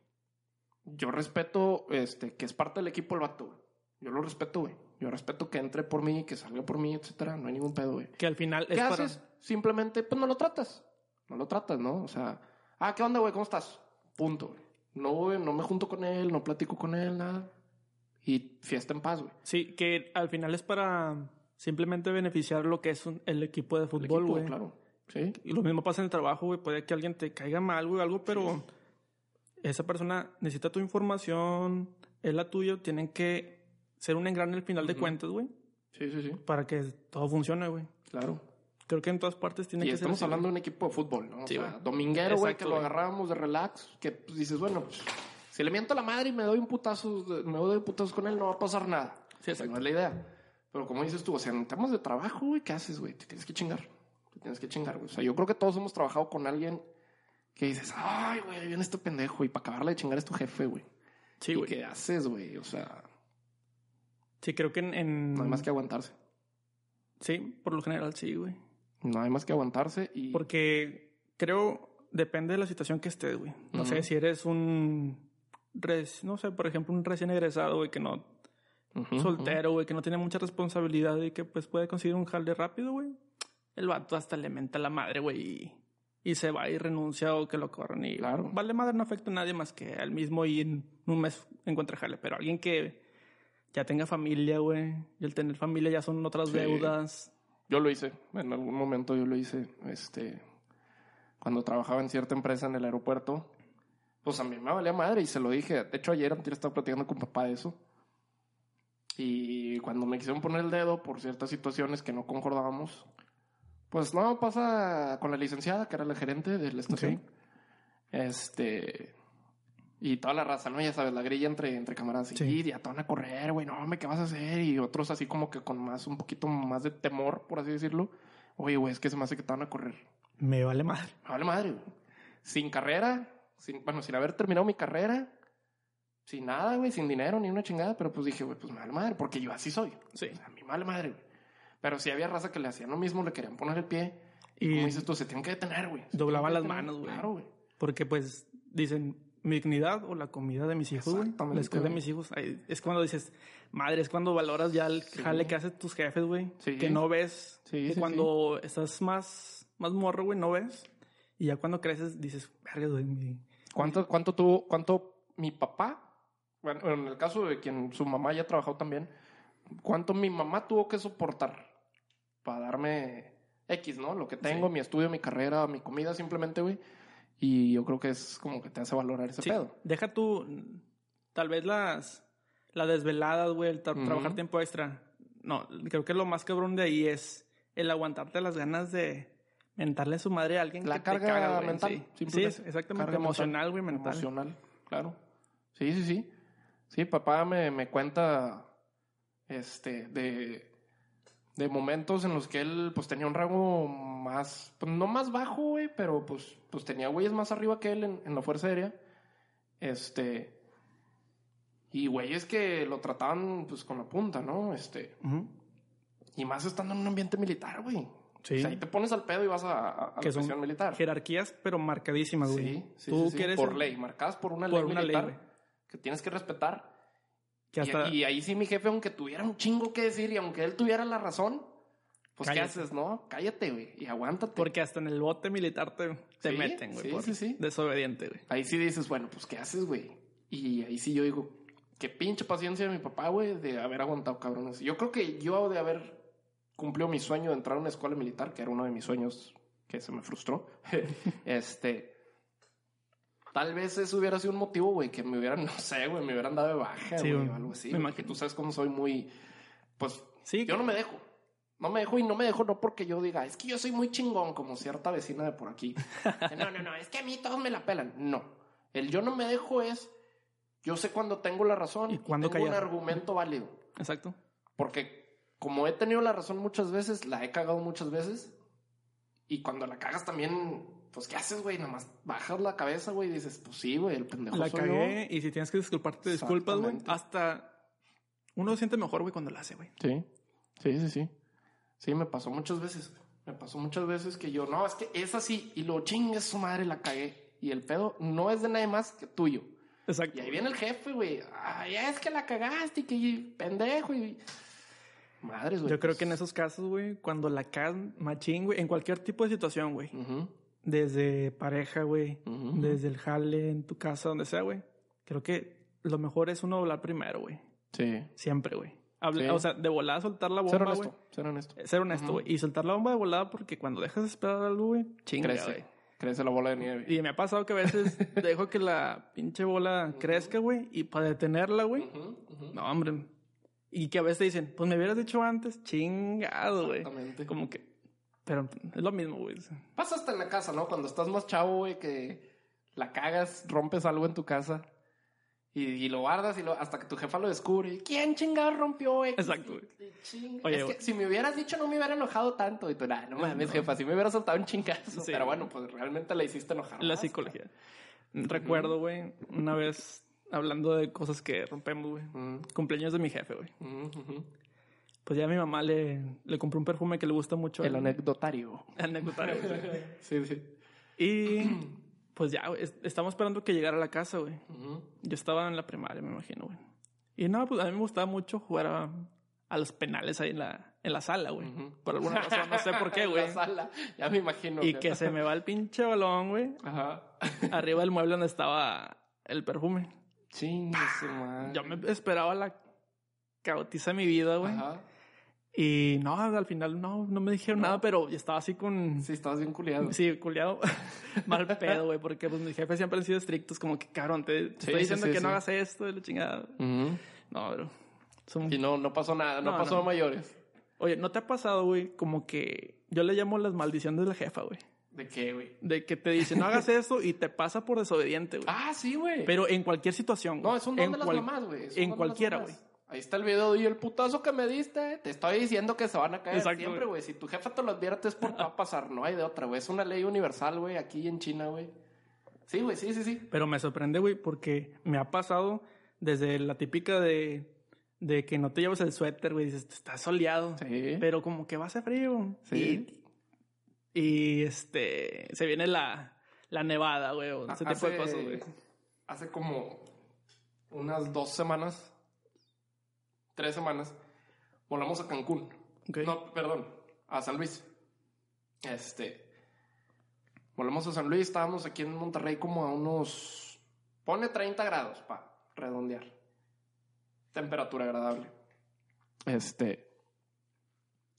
S2: Yo respeto, este, que es parte del equipo el vato, güey. Yo lo respeto, güey. Yo respeto que entre por mí, que salga por mí, etcétera. No hay ningún pedo, güey.
S1: Que al final
S2: ¿Qué
S1: es para...
S2: haces? Simplemente, pues no lo tratas. No lo tratas, ¿no? O sea, ah, ¿qué onda, güey? ¿Cómo estás? Punto, güey. No, güey, no me junto con él, no platico con él, nada. Y fiesta en paz, güey.
S1: Sí, que al final es para simplemente beneficiar lo que es un- el equipo de fútbol, güey.
S2: claro. Sí.
S1: Y lo mismo pasa en el trabajo, güey. Puede que alguien te caiga mal, güey, algo, pero esa persona necesita tu información, es la tuya, tienen que ser un engrane al final de cuentas, güey,
S2: Sí, sí, sí.
S1: para que todo funcione, güey.
S2: Claro.
S1: Creo que en todas partes tiene
S2: Y
S1: que ser
S2: estamos hablando de un equipo de fútbol, ¿no? O
S1: Sí,
S2: sea,
S1: güey.
S2: dominguero, güey, que lo agarrábamos de relax, que pues, dices, bueno, pues, si le miento a la madre y me doy un putazo, me doy putazos con él, no va a pasar nada.
S1: Sí,
S2: Esa
S1: exacto.
S2: no es la idea. Pero como dices tú, o sea, en temas de trabajo, güey, ¿qué haces, güey? Te tienes que chingar. Te tienes que chingar, güey. O sea, yo creo que todos hemos trabajado con alguien que dices, ay, güey, ahí viene este pendejo, y para acabarle de chingar es tu jefe, güey.
S1: Sí,
S2: ¿Y
S1: güey.
S2: qué haces, güey? O sea,
S1: Sí, creo que en, en-
S2: no hay más que aguantarse.
S1: Sí, por lo general sí, güey.
S2: No hay más que aguantarse y...
S1: Porque creo, depende de la situación que estés, güey. No sé, si eres un... res- no sé, por ejemplo, un recién egresado, güey, que no... Soltero, güey, que no tiene mucha responsabilidad y que pues puede conseguir un jale rápido, güey. El vato hasta le menta la madre, güey, y, y se va y renuncia o que lo corran y...
S2: Claro.
S1: Vale madre, no afecta a nadie más que al mismo y en un mes encuentra jale. Pero alguien que ya tenga familia, güey, y el tener familia ya son otras
S2: Sí.
S1: deudas.
S2: Yo lo hice, en algún momento yo lo hice, este, cuando trabajaba en cierta empresa en el aeropuerto, pues a mí me valía madre y se lo dije. De hecho, ayer antes estaba platicando con papá de eso. Y cuando me quisieron poner el dedo por ciertas situaciones que no concordábamos, pues no, pasa con la licenciada, que era la gerente de la estación. Este. Y toda la raza, ¿no? Ya sabes, la grilla entre, entre camaradas.
S1: Sí.
S2: Sí, ya te van a correr, güey, no, hombre, ¿qué vas a hacer? Y otros así como que con más, un poquito más de temor, por así decirlo. Oye, güey, es que se me hace que te van a correr.
S1: Me vale madre.
S2: Me vale madre, güey. Sin carrera, sin, bueno, sin haber terminado mi carrera, sin nada, güey, sin dinero ni una chingada, pero pues dije, güey, pues me vale madre, porque yo así soy.
S1: Sí.
S2: O sea, a mí me vale madre, güey. Pero si había raza que le hacían lo mismo, le querían poner el pie. Y
S1: Y
S2: como dices tú, se tienen que detener, güey.
S1: Doblaban las
S2: detener.
S1: manos, güey.
S2: Claro, güey.
S1: porque pues dicen mi dignidad o la comida de mis hijos, güey. La escuela de mis hijos. Es cuando dices, madre, es cuando valoras ya el
S2: Sí.
S1: jale que hacen tus jefes, güey.
S2: Sí.
S1: Que no ves.
S2: Sí,
S1: que cuando estás más, más morro, güey, no ves. Y ya cuando creces dices, verga, güey, mi...
S2: ¿Cuánto, cuánto tuvo, cuánto mi papá, bueno, en el caso de quien su mamá ya trabajó también, cuánto mi mamá tuvo que soportar para darme X, ¿no? Lo que tengo, mi estudio, mi carrera, mi comida, simplemente, güey. Y yo creo que es como que te hace valorar ese
S1: Sí,
S2: pedo.
S1: deja tú, tal vez las, las desveladas, güey, el tra- trabajar tiempo extra. No, creo que lo más cabrón de ahí es el aguantarte las ganas de mentarle a su madre a alguien
S2: La
S1: que
S2: carga
S1: te caga, güey.
S2: mental,
S1: Sí, sí exactamente.
S2: Carga
S1: emocional, güey, mental.
S2: Emocional, claro. Sí, sí, sí. Sí, papá me, me cuenta este de, de momentos en los que él pues tenía un rango más, pues no más bajo, güey, pero pues, pues tenía güeyes más arriba que él en, en la Fuerza Aérea. Este. Y güeyes que lo trataban pues con la punta, ¿no? Este. Y más estando en un ambiente militar, güey.
S1: Sí.
S2: O sea, ahí te pones al pedo y vas a, a, a
S1: Que
S2: la
S1: son
S2: militar.
S1: Jerarquías, pero marcadísimas, güey.
S2: Sí, sí,
S1: Tú
S2: sí, sí.
S1: quieres
S2: por
S1: el-
S2: ley, marcadas por una
S1: por
S2: ley
S1: una ley,
S2: militar que tienes que respetar.
S1: Que
S2: Y-
S1: hasta,
S2: Y, ahí sí mi jefe, aunque tuviera un chingo que decir y aunque él tuviera la razón, Pues, ¿qué haces, no? Cállate, güey, y aguántate.
S1: Porque hasta en el bote militar te, te
S2: Sí,
S1: meten, güey.
S2: sí,
S1: por
S2: sí, sí.
S1: Desobediente, güey.
S2: Ahí sí dices, bueno, pues, ¿qué haces, güey? Y ahí sí yo digo, qué pinche paciencia de mi papá, güey, de haber aguantado cabrones. Yo creo que yo de haber cumplido mi sueño de entrar a una escuela militar, que era uno de mis sueños que se me frustró, este... Tal vez eso hubiera sido un motivo, güey, que me hubieran, no sé, güey, me hubieran dado de baja,
S1: Sí,
S2: güey, o algo así.
S1: Me imagino.
S2: Tú sabes cómo soy muy, pues,
S1: Sí,
S2: yo no me dejo. No me dejo y no me dejo no porque yo diga, es que yo soy muy chingón como cierta vecina de por aquí. No, no, no, es que a mí todos me la pelan. No. El yo no me dejo es, yo sé cuando tengo la razón
S1: ¿Y cuándo
S2: tengo un
S1: callar?
S2: argumento válido.
S1: exacto.
S2: Porque como he tenido la razón muchas veces, la he cagado muchas veces. Y cuando la cagas también, pues, ¿qué haces, güey? Nomás bajas la cabeza, güey, y dices, pues sí, güey, el pendejo
S1: La
S2: soy
S1: cagué y si tienes que disculparte, te disculpas, güey. Hasta uno se siente mejor, güey, cuando lo hace, güey.
S2: Sí, sí, sí, sí. Sí, me pasó muchas veces. Me pasó muchas veces que yo, no, es que es así. Y lo chingue su madre, la cagué. Y el pedo no es de nadie más que tuyo.
S1: Exacto.
S2: Y ahí viene el jefe, güey. Ay, es que la cagaste y que pendejo. Y... Madres, güey.
S1: Yo creo
S2: pues.
S1: que en esos casos, güey, cuando la cagan machín, güey, en cualquier tipo de situación, güey.
S2: Ujú,
S1: Desde pareja, güey. Desde el jale, en tu casa, donde sea, güey. Creo que lo mejor es uno hablar primero, güey.
S2: Sí.
S1: Siempre, güey.
S2: Sí.
S1: O sea, de volada soltar la
S2: Ser
S1: bomba, güey.
S2: honesto, ser honesto.
S1: Ser honesto, güey. Y soltar la bomba de volada porque cuando dejas de esperar algo, güey, chinga,
S2: Crece.
S1: güey.
S2: Crece la bola de nieve.
S1: Y me ha pasado que a veces dejo que la pinche bola crezca, güey, y para detenerla, güey, no, hombre. Y que a veces dicen, pues me hubieras dicho antes, chingado, güey.
S2: Exactamente.
S1: Como que, pero es lo mismo, güey.
S2: Pasa hasta en la casa, ¿no? Cuando estás más chavo, güey, que la cagas, rompes algo en tu casa y, y lo guardas y lo, hasta que tu jefa lo descubre. ¿Quién chingado rompió, güey?
S1: Exacto, güey. Oye,
S2: es
S1: güey.
S2: que si me hubieras dicho no me hubiera enojado tanto. Y tú, nah, no mames,
S1: No.
S2: jefa, si me hubieras soltado un chingazo.
S1: Sí.
S2: Pero bueno, pues realmente la hiciste enojar.
S1: La
S2: más.
S1: psicología. Recuerdo, güey, una vez hablando de cosas que rompemos, güey. Cumpleaños de mi jefe, güey.
S2: ujú.
S1: Pues ya mi mamá le, le compró un perfume que le gusta mucho.
S2: El
S1: al-
S2: anecdotario.
S1: anecdotario, güey.
S2: Sí, sí.
S1: Y pues ya, güey, es- estamos esperando que llegara a la casa, güey. Yo estaba en la primaria, me imagino, güey. Y no, pues a mí me gustaba mucho jugar a, a los penales ahí en la, en la sala, güey.
S2: Ujú.
S1: Por alguna razón, no sé por qué,
S2: En
S1: güey.
S2: La sala. Ya me imagino.
S1: Y que se me va el pinche balón, güey.
S2: Ajá.
S1: Arriba del mueble donde estaba el perfume.
S2: Chingue su madre.
S1: Yo me esperaba la caotiza de mi vida, güey.
S2: Ajá.
S1: Y no, al final no, no me dijeron nada, pero yo estaba así con...
S2: Sí, estabas bien culiado.
S1: Sí, culiado. Mal pedo, güey, porque pues mis jefes siempre han sido estrictos, como que, cabrón, te, te
S2: Sí,
S1: estoy diciendo
S2: sí,
S1: que no hagas esto, de la chingada. No, pero... son-
S2: Y no, no pasó nada, no,
S1: No,
S2: pasó a mayores.
S1: Oye, ¿no te ha pasado, güey? Como que yo le llamo las maldiciones de la jefa, güey.
S2: ¿De qué, güey?
S1: De que te dice, no hagas eso y te pasa por desobediente, güey.
S2: Ah, sí, güey.
S1: Pero en cualquier situación, güey.
S2: No, es un don
S1: En
S2: de las mamás, güey.
S1: en cualquiera, güey.
S2: Ahí está el video y el putazo que me diste. Te estoy diciendo que se van a caer
S1: Exacto,
S2: siempre, güey. Si tu jefa te lo advierte es porque va a pasar. No hay de otra, güey. Es una ley universal, güey, aquí en China, güey. Sí, güey, sí, sí, sí.
S1: Pero me sorprende, güey, porque me ha pasado desde la típica de, de que no te llevas el suéter, güey. Dices, está soleado.
S2: Sí.
S1: Pero como que va a hacer frío.
S2: Sí.
S1: Y, y, este, se viene la, la nevada, güey, ese tipo de cosas, güey.
S2: Hace como unas dos semanas, tres semanas, volamos a Cancún. No, perdón, a San Luis. Este. Volamos a San Luis, estábamos aquí en Monterrey como a unos. Pone 30 grados, pa, redondear. Temperatura agradable. Este.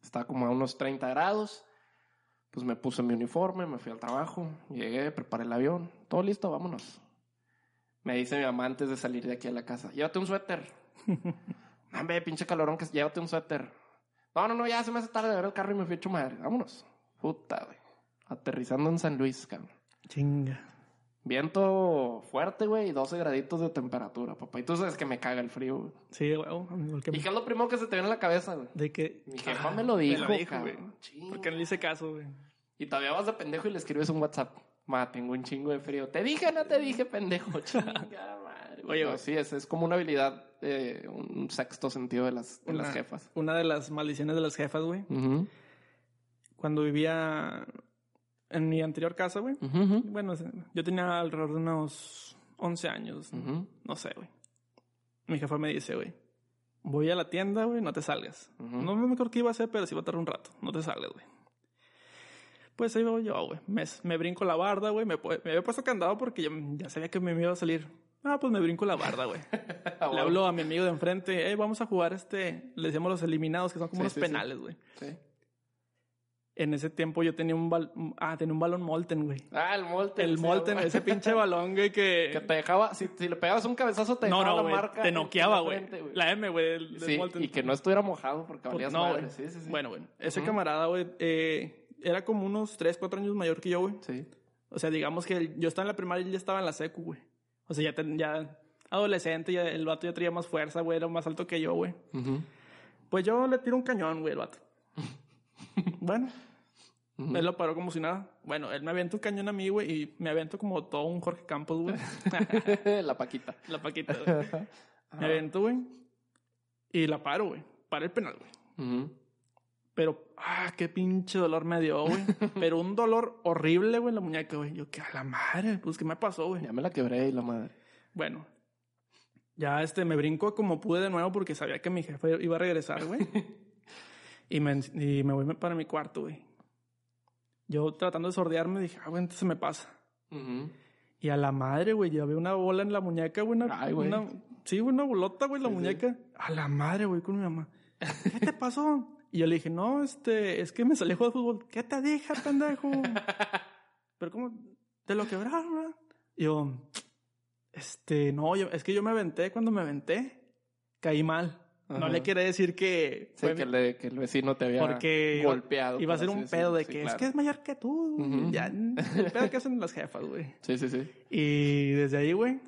S2: Estaba como a unos 30 grados. Pues me puse mi uniforme, me fui al trabajo, llegué, preparé el avión, todo listo, vámonos. Me dice mi mamá antes de salir de aquí a la casa, llévate un suéter. Hombre, pinche calorón, que llévate un suéter. No, no, no, ya se me hace tarde de ver el carro y me fui hecho madre. Vámonos. Puta, güey. Aterrizando en San Luis, cabrón.
S1: Chinga.
S2: Viento fuerte, güey, y 12 graditos de temperatura, papá. Y tú sabes que me caga el frío, güey.
S1: Sí, güey. que
S2: ¿Y qué es lo primero que se te viene a la cabeza, güey?
S1: De que...
S2: Mi jefa
S1: Ah,
S2: me lo dijo,
S1: güey.
S2: cabrón. Chinga.
S1: ¿Por qué no le hice caso, güey?
S2: Y todavía vas de pendejo y le escribes un WhatsApp. Ma, tengo un chingo de frío. Te dije, no te dije, pendejo. Chinga.
S1: Oye,
S2: No, sí, es, es como una habilidad, eh, un sexto sentido de las, de las
S1: Una-
S2: jefas.
S1: Una de las maldiciones de las jefas, güey.
S2: Ujú,
S1: Cuando vivía en mi anterior casa, güey.
S2: ujú, ujú,
S1: Bueno, yo tenía alrededor de unos 11 años.
S2: ujú.
S1: No sé, güey. Mi jefa me dice, güey. voy a la tienda, güey, no te salgas. No me acuerdo qué iba a hacer, pero sí va a tardar un rato. No te salgas, güey. Pues ahí voy yo, güey. Me, me brinco la barda, güey. Me, me había puesto candado porque ya, ya sabía que me iba a salir. Ah, pues me brinco la barda, güey.
S2: Ah,
S1: Le hablo a mi amigo de enfrente, hey, vamos a jugar este, le decíamos los eliminados, que son como
S2: Sí,
S1: unos
S2: sí, sí.
S1: penales, güey.
S2: Sí.
S1: En ese tiempo yo tenía un bal ah, tenía un balón Molten, güey.
S2: Ah, el Molten.
S1: El Molten,
S2: güey.
S1: ese pinche balón, güey, que...
S2: Que te dejaba, si, si le pegabas un cabezazo, te
S1: no,
S2: dejaba
S1: no,
S2: la marca.
S1: te noqueaba, güey. La M, güey, del, del
S2: Sí,
S1: Molten.
S2: y que no estuviera mojado porque
S1: Por-
S2: valías
S1: no,
S2: madre.
S1: güey.
S2: Sí, sí, sí.
S1: Bueno, güey, ese camarada, güey, eh, era como unos 3, 4 años mayor que yo, güey.
S2: Sí.
S1: O sea, digamos que yo estaba en la primaria y él ya estaba en la secu, güey. O sea, ya, ten- ya adolescente, ya el vato ya traía más fuerza, güey, era más alto que yo, güey. Pues yo le tiro un cañón, güey, el vato. bueno, él lo paró como si nada. Bueno, él me avienta un cañón a mí, güey, y me aviento como todo un Jorge Campos, güey.
S2: la paquita.
S1: la paquita, güey. Me aviento, güey. Y la paro, güey. Para el penal, güey.
S2: Ujú.
S1: Pero, ah, qué pinche dolor me dio, güey. Pero un dolor horrible, güey, en la muñeca, güey. Yo, que a la madre, pues, ¿qué me pasó, güey?
S2: Ya me la quebré y la madre.
S1: Bueno, ya este, me brinco como pude de nuevo porque sabía que mi jefe iba a regresar, güey. y, me, y me voy para mi cuarto, güey. Yo tratando de sordearme dije, ah, güey, entonces me pasa. Y a la madre, güey, ya veo una bola en la muñeca, güey. Una,
S2: Ay, güey.
S1: una- sí, güey, una bolota, güey, en la
S2: Sí, sí.
S1: muñeca. A la madre, güey, con mi mamá. ¿Qué te pasó? Y yo le dije, no, este, es que me salí a jugar fútbol. ¿Qué te dije, pendejo? Pero ¿cómo? ¿Te lo quebraron, verdad? Y yo, este, no, yo, es que yo me aventé cuando me aventé. Caí mal. No le quiere decir que...
S2: Sí,
S1: fue
S2: que,
S1: mi-
S2: le- que el vecino te había
S1: Porque
S2: golpeado.
S1: Iba a ser un pedo de que
S2: Sí,
S1: es que es mayor que tú. Ya, el pedo que hacen las jefas, güey.
S2: Sí, sí, sí.
S1: Y desde ahí, güey.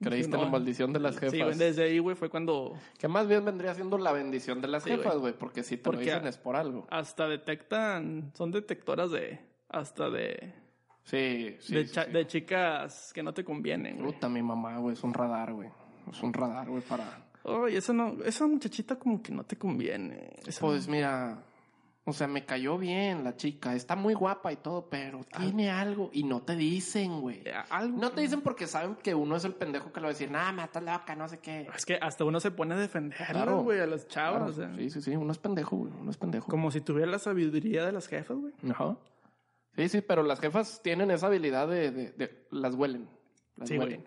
S2: Creíste en
S1: no,
S2: la maldición de las jefas.
S1: Sí, güey, desde ahí, güey, fue cuando
S2: Que más bien vendría siendo la bendición de las
S1: Sí,
S2: jefas,
S1: güey.
S2: Porque si te
S1: Porque
S2: lo dicen es por algo.
S1: hasta detectan, son detectoras de, hasta de,
S2: Sí, sí.
S1: de,
S2: sí,
S1: cha-
S2: sí.
S1: de chicas que no te convienen.
S2: Puta, mi mamá, güey. Es un radar, güey. Es un radar, güey, para...
S1: Oye, esa no, esa muchachita como que no te conviene. Esa
S2: Pues mira, o sea, me cayó bien la chica. Está muy guapa y todo, pero tiene algo. Y no te dicen, güey.
S1: no- algo.
S2: No te dicen porque saben que uno es el pendejo que le va a decir, nah, me estás loca, no sé qué.
S1: Es que hasta uno se pone a defenderlas,
S2: Claro.
S1: güey, a las chavas.
S2: Claro,
S1: o sea,
S2: Sí, sí, sí. Uno es pendejo, güey. Uno es pendejo.
S1: Como si tuviera la sabiduría de las jefas, güey.
S2: Ajá. Sí, sí, pero las jefas tienen esa habilidad de... de, de- las huelen. Las
S1: Sí, güey.
S2: huelen.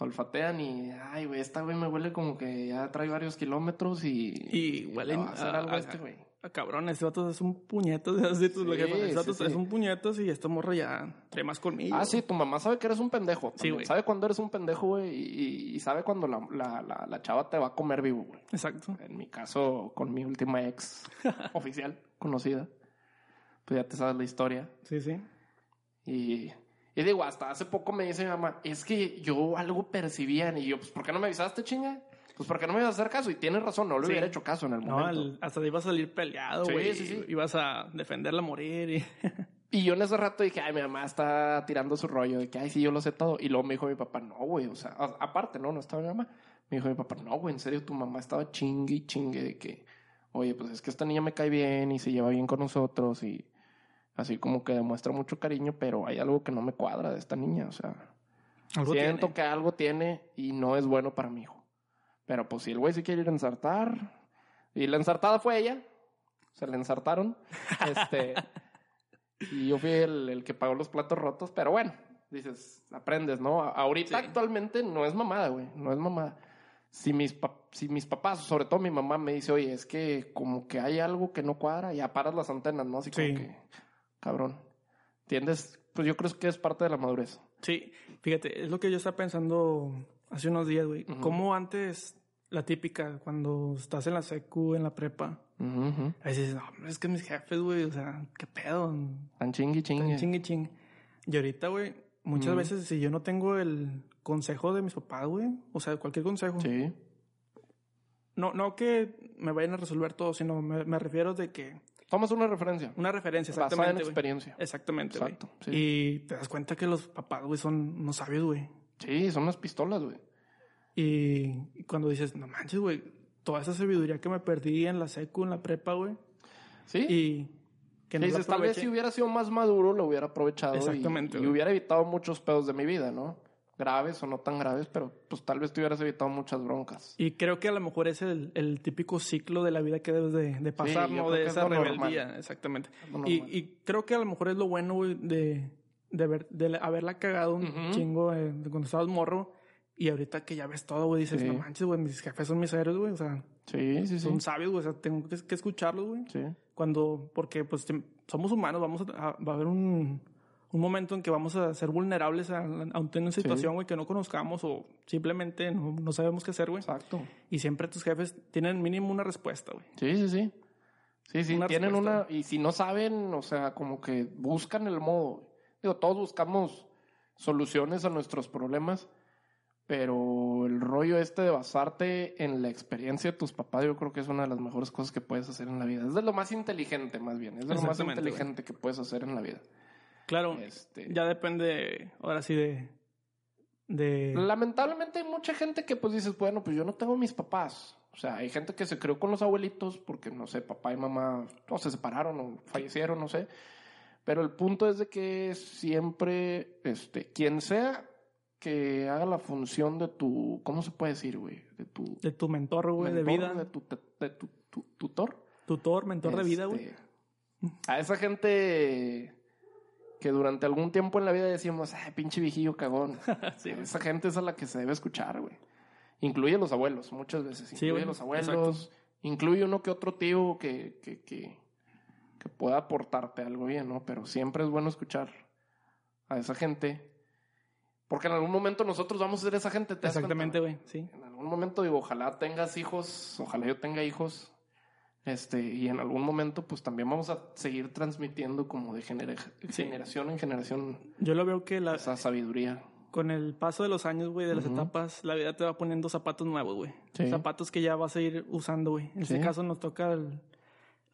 S2: Olfatean y... Ay, güey, esta güey me huele como que ya trae varios kilómetros y...
S1: Y huelen
S2: a hacer algo
S1: a-
S2: a este güey.
S1: A cabrón, este vato es un puñetas, así tus
S2: Sí,
S1: jefas,
S2: sí,
S1: vato
S2: sí.
S1: es un puñetas y esta morra ya trae más conmigo.
S2: Ah, sí, tu mamá sabe que eres un pendejo.
S1: Sí, güey.
S2: Sabe cuando eres un pendejo, güey, y, y sabe cuando la, la, la, la chava te va a comer vivo, güey.
S1: Exacto.
S2: En mi caso, con mi última ex oficial, conocida. Pues ya te sabes la historia.
S1: Sí, sí.
S2: Y, y digo, hasta hace poco me dice mi mamá, es que yo algo percibía. Y yo, pues, ¿por qué no me avisaste, chinga? Pues, ¿por qué no me ibas a hacer caso? Y tienes razón, no le
S1: Sí.
S2: hubiera hecho caso en el
S1: No,
S2: momento.
S1: el- hasta te ibas a salir peleado, güey.
S2: sí, sí.
S1: Ibas a defenderla a morir. Y...
S2: Y yo en ese rato dije, ay, mi mamá está tirando su rollo de que, ay, sí, yo lo sé todo. Y luego me dijo mi papá, no, güey, o sea, aparte, no, no estaba mi mamá. Me dijo mi papá, no, güey, en serio, tu mamá estaba chingue y chingue de que, oye, pues es que esta niña me cae bien y se lleva bien con nosotros y así como que demuestra mucho cariño, pero hay algo que no me cuadra de esta niña, o sea, siento
S1: tiene.
S2: que algo tiene y no es bueno para mi hijo. Pero pues si el güey sí quiere ir a ensartar, y la ensartada fue ella, se le ensartaron, este, y yo fui el, el que pagó los platos rotos, pero bueno, dices, aprendes, ¿no? Ahorita
S1: Sí.
S2: actualmente no es mamada, güey, no es mamada. Si mis, si mis papás, sobre todo mi mamá, me dice, oye, es que como que hay algo que no cuadra, ya paras las antenas, ¿no? Así como que, cabrón, ¿entiendes? Pues yo creo que es parte de la madurez.
S1: Sí, fíjate, es lo que yo estaba pensando hace unos días, güey. Como antes, la típica, cuando estás en la secu, en la prepa, ahí dices, no, es que mis jefes, güey, o sea, qué pedo.
S2: Tan chingui chingue.
S1: Chingue, chingue. Y ahorita, güey, muchas veces si yo no tengo el consejo de mis papás, güey, o sea, cualquier consejo,
S2: Sí.
S1: no, no que me vayan a resolver todo, sino me, me refiero de que
S2: Tomas una referencia.
S1: una referencia,
S2: Basada en
S1: exactamente, güey.
S2: experiencia.
S1: Exactamente, güey.
S2: Exacto, sí.
S1: Y te das cuenta que los papás, güey, son unos sabios, güey.
S2: Sí, son unas pistolas, güey.
S1: Y, cuando dices, no manches, güey, toda esa sabiduría que me perdí en la secu, en la prepa, güey,
S2: Sí.
S1: y que no
S2: dices, tal vez si hubiera sido más maduro, lo hubiera aprovechado. y-
S1: Exactamente,
S2: Y, hubiera evitado muchos pedos de mi vida, ¿no? graves o no tan graves, pero pues tal vez te hubieras evitado muchas broncas.
S1: Y creo que a lo mejor es el, el típico ciclo de la vida que debes de, de pasar,
S2: yo
S1: ¿no? De
S2: es
S1: esa
S2: normal.
S1: rebeldía, exactamente.
S2: Es
S1: Y, y creo que a lo mejor es lo bueno, güey, de, de, ver- de la- haberla cagado un chingo eh, de cuando estabas morro. Y ahorita que ya ves todo, güey, dices,
S2: Sí.
S1: no manches, güey, mis jefes son mis héroes, güey. O sea,
S2: Sí, sí, sí.
S1: son sabios, güey. O sea, tengo que, que escucharlos, güey.
S2: Sí.
S1: Cuando, porque pues somos humanos, vamos a, a- va a haber un, un momento en que vamos a ser vulnerables a, a una situación, güey, que no conozcamos o simplemente no, no sabemos qué hacer, güey.
S2: Exacto.
S1: Y siempre tus jefes tienen mínimo una respuesta, güey.
S2: Sí, sí, sí. Sí, sí,
S1: Una
S2: tienen
S1: respuesta.
S2: una... Y si no saben, o sea, como que buscan el modo. Digo, todos buscamos soluciones a nuestros problemas, pero el rollo este de basarte en la experiencia de tus papás, yo creo que es una de las mejores cosas que puedes hacer en la vida. Es de lo más inteligente, más bien. Es de lo más
S1: güey.
S2: inteligente que puedes hacer en la vida.
S1: Claro,
S2: Este...
S1: ya depende, ahora sí, de... de
S2: Lamentablemente hay mucha gente que pues dices, bueno, pues yo no tengo mis papás. O sea, hay gente que se crió con los abuelitos porque, no sé, papá y mamá o se separaron o fallecieron, no sé. Pero el punto es de que siempre, este, quien sea que haga la función de tu, ¿cómo se puede decir, güey? De tu
S1: de tu mentor, güey, de vida.
S2: de tu, de tu- tu- tutor.
S1: Tutor, mentor de vida, güey.
S2: Este, A esa gente que durante algún tiempo en la vida decimos, ay, pinche viejillo cagón.
S1: Sí.
S2: Esa gente es a la que se debe escuchar, güey. Incluye los abuelos, muchas veces.
S1: Sí,
S2: Incluye
S1: güey,
S2: los abuelos. Incluye uno que otro tío que, que, que, que pueda aportarte algo bien, ¿no? Pero siempre es bueno escuchar a esa gente. Porque en algún momento nosotros vamos a ser esa gente. ¿te
S1: Exactamente, güey, sí.
S2: en algún momento digo, ojalá tengas hijos, ojalá yo tenga hijos, este, y en algún momento pues también vamos a seguir transmitiendo como de genera-
S1: Sí.
S2: generación en generación
S1: Yo lo veo que la,
S2: esa sabiduría.
S1: con el paso de los años, güey, de las etapas, la vida te va poniendo zapatos nuevos, güey.
S2: Sí.
S1: Zapatos que ya vas a ir usando, güey. En este
S2: Sí.
S1: caso nos toca el-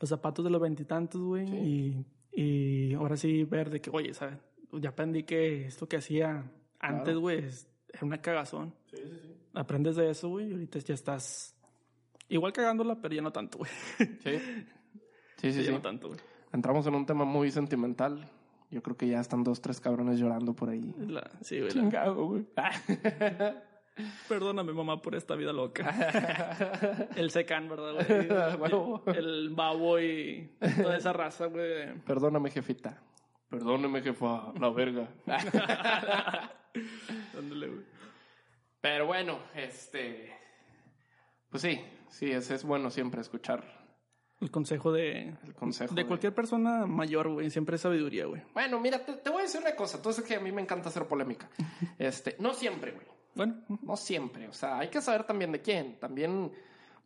S1: los zapatos de los veintitantos, güey. Y, y ahora sí ver de que, oye, ¿sabes? Ya aprendí que esto que hacía antes,
S2: Claro.
S1: güey, es- era una cagazón.
S2: Sí, sí, sí.
S1: Aprendes de eso, güey, y ahorita ya estás igual cagándola, pero ya no tanto, güey.
S2: Sí, sí, sí.
S1: ya
S2: sí.
S1: no tanto, güey.
S2: Entramos en un tema muy sentimental. Yo creo que ya están dos, tres cabrones llorando por ahí.
S1: La- sí, güey.
S2: Chingado, güey.
S1: Perdóname, mamá, por esta vida loca. El secan, ¿verdad, güey? El babo y toda esa raza, güey.
S2: Perdóname, jefita. Perdóname, jefa. La verga.
S1: Ándale, güey.
S2: Pero bueno, este. Pues sí, sí, es, es bueno siempre escuchar
S1: El consejo de,
S2: el consejo.
S1: de cualquier persona mayor, güey. Siempre es sabiduría, güey.
S2: Bueno, mira, te, te voy a decir una cosa. Tú sabes que a mí me encanta hacer polémica. Este, no siempre, güey.
S1: Bueno,
S2: No siempre. O sea, hay que saber también de quién. También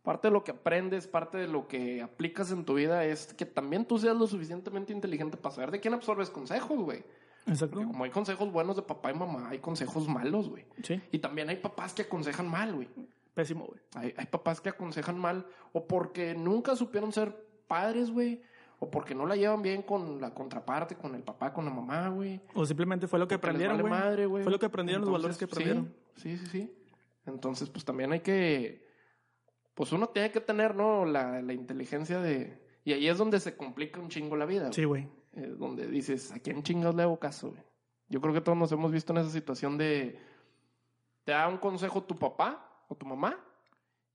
S2: parte de lo que aprendes, parte de lo que aplicas en tu vida es que también tú seas lo suficientemente inteligente para saber de quién absorbes consejos, güey.
S1: exacto.
S2: Porque como hay consejos buenos de papá y mamá, hay consejos malos, güey.
S1: Sí,
S2: Y también hay papás que aconsejan mal, güey.
S1: pésimo, güey.
S2: Hay, hay papás que aconsejan mal o porque nunca supieron ser padres, güey. O porque no la llevan bien con la contraparte, con el papá, con la mamá, güey.
S1: O simplemente fue lo que
S2: Porque
S1: aprendieron, güey. Fue lo que aprendieron, los valores que aprendieron.
S2: Sí, sí, sí, sí. Entonces, pues también hay que. Pues uno tiene que tener, ¿no? La, la inteligencia de. Y ahí es donde se complica un chingo la vida.
S1: Sí, güey.
S2: Eh, donde dices, ¿a quién chingados le hago caso, güey? Yo creo que todos nos hemos visto en esa situación de. Te da un consejo tu papá o tu mamá.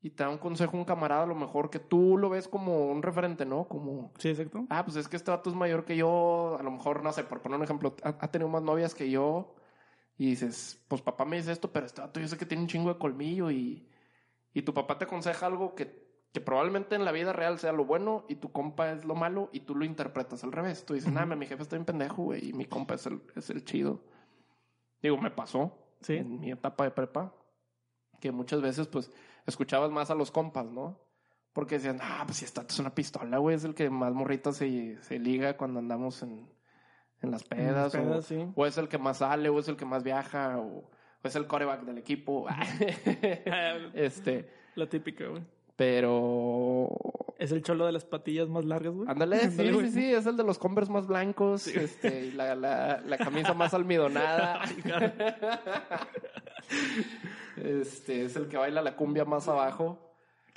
S2: Y te da un consejo un camarada, a lo mejor que tú lo ves como un referente, ¿no? Como,
S1: Sí, exacto.
S2: ah, pues es que este vato es mayor que yo, a lo mejor, no sé, por poner un ejemplo, ha, ha tenido más novias que yo, y dices, pues papá me dice esto, pero este vato yo sé que tiene un chingo de colmillo, y, y tu papá te aconseja algo que, que probablemente en la vida real sea lo bueno, y tu compa es lo malo, y tú lo interpretas al revés. Tú dices, nada, mi jefe está bien pendejo, güey, y mi compa es el, es el chido. Digo, me pasó
S1: Sí.
S2: en mi etapa de prepa, que muchas veces, pues, escuchabas más a los compas, ¿no? Porque decían, ah, pues si esta es una pistola, güey, es el que más morritas se, se liga cuando andamos en, en las
S1: En las
S2: pedas, o-
S1: pedas, sí.
S2: o, es el que más sale, o es el que más viaja, o, o es el coreback del equipo. este,
S1: La típica, güey.
S2: pero...
S1: Es el cholo de las patillas más largas, güey.
S2: Ándale, sí, sí,
S1: güey.
S2: sí, es el de los Converse más blancos, este, y la, la, la camisa más almidonada. Este, es el que baila la cumbia más abajo.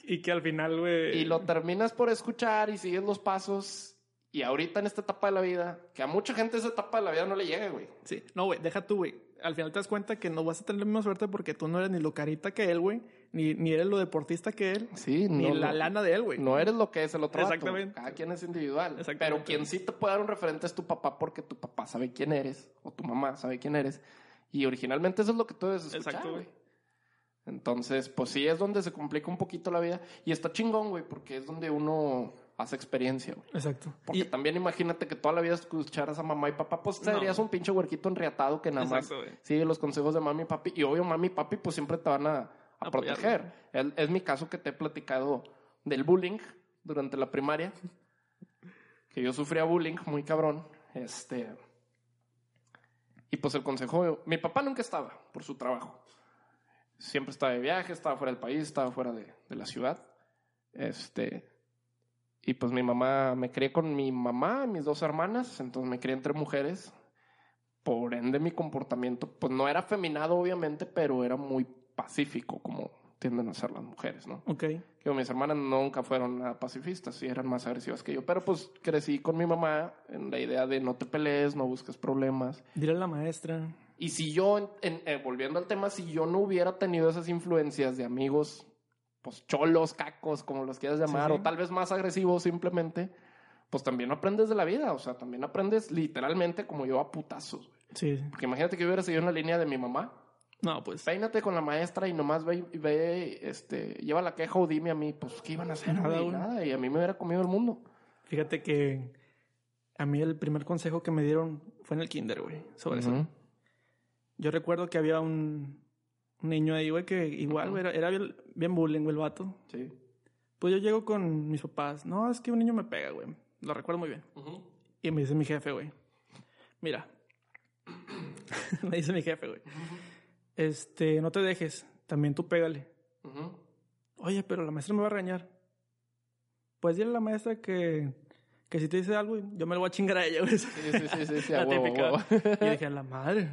S1: Y que al final, güey.
S2: Y lo terminas por escuchar y sigues los pasos. Y ahorita en esta etapa de la vida, que a mucha gente esa etapa de la vida no le llega, güey.
S1: Sí. No, güey, deja tú, güey. al final te das cuenta que no vas a tener la misma suerte porque tú no eres ni lo carita que él, güey, ni, ni eres lo deportista que él,
S2: Sí,
S1: ni
S2: no,
S1: la lana de él, güey.
S2: No eres lo que es el otro vato.
S1: Exactamente.
S2: Cada quien es individual.
S1: Exactamente.
S2: Pero quien sí te puede dar un referente es tu papá porque tu papá sabe quién eres o tu mamá sabe quién eres. Y originalmente eso es lo que tú debes escuchar,
S1: Exacto,
S2: güey. Entonces, pues sí es donde se complica un poquito la vida. Y está chingón, güey, porque es donde uno hace experiencia, güey.
S1: Exacto.
S2: Porque
S1: Y-
S2: también imagínate que toda la vida escucharas a mamá y papá, pues
S1: No.
S2: serías un pinche huerquito enriatado que nada
S1: Exacto,
S2: más sigue los consejos de mami y papi. Y obvio, mami y papi, pues siempre te van a, proteger. Es, es mi caso que te he platicado del bullying durante la primaria. Que yo sufría bullying muy cabrón. Este. Y pues el consejo, mi papá nunca estaba por su trabajo. Siempre estaba de viaje, estaba fuera del país, estaba fuera de, de la ciudad. Este. Y pues mi mamá, me crié con mi mamá y mis dos hermanas, entonces me crié entre mujeres. Por ende, mi comportamiento, pues no era feminado, obviamente, pero era muy pacífico, como tienden a ser las mujeres, ¿no?
S1: Ok.
S2: Que mis hermanas nunca fueron nada pacifistas, sí eran más agresivas que yo, pero pues crecí con mi mamá en la idea de no te pelees, no busques problemas.
S1: Dile a la maestra.
S2: Y si yo, en- en- eh, volviendo al tema, si yo no hubiera tenido esas influencias de amigos, pues cholos, cacos, como los quieras llamar,
S1: Sí, sí.
S2: o tal vez más agresivos simplemente, pues también aprendes de la vida, o sea, también aprendes literalmente como yo a putazos. güey.
S1: Sí.
S2: Porque imagínate que yo hubiera seguido en la línea de mi mamá,
S1: No, pues.
S2: peínate con la maestra y nomás ve, ve este, lleva la queja o dime a mí, pues, ¿qué iban a hacer?
S1: Nada,
S2: güey? Nada, y a mí me hubiera comido el mundo.
S1: Fíjate que a mí el primer consejo que me dieron fue en el kinder, güey, sobre eso. Yo recuerdo que había un, un niño ahí, güey, que igual, güey, era, era bien, bien bullying, güey, el vato.
S2: Sí.
S1: Pues yo llego con mis papás. No, es que un niño me pega, güey. Lo recuerdo muy bien. Y me dice mi jefe, güey. Mira. me dice mi jefe, güey. Este, no te dejes. También tú pégale. Oye, pero la maestra me va a regañar. Pues dile a la maestra que, que si te dice algo, yo me lo voy a chingar a ella, güey.
S2: Sí, sí, sí, sí, sí, a
S1: La
S2: huevo,
S1: típica.
S2: huevo.
S1: Y dije, a la madre.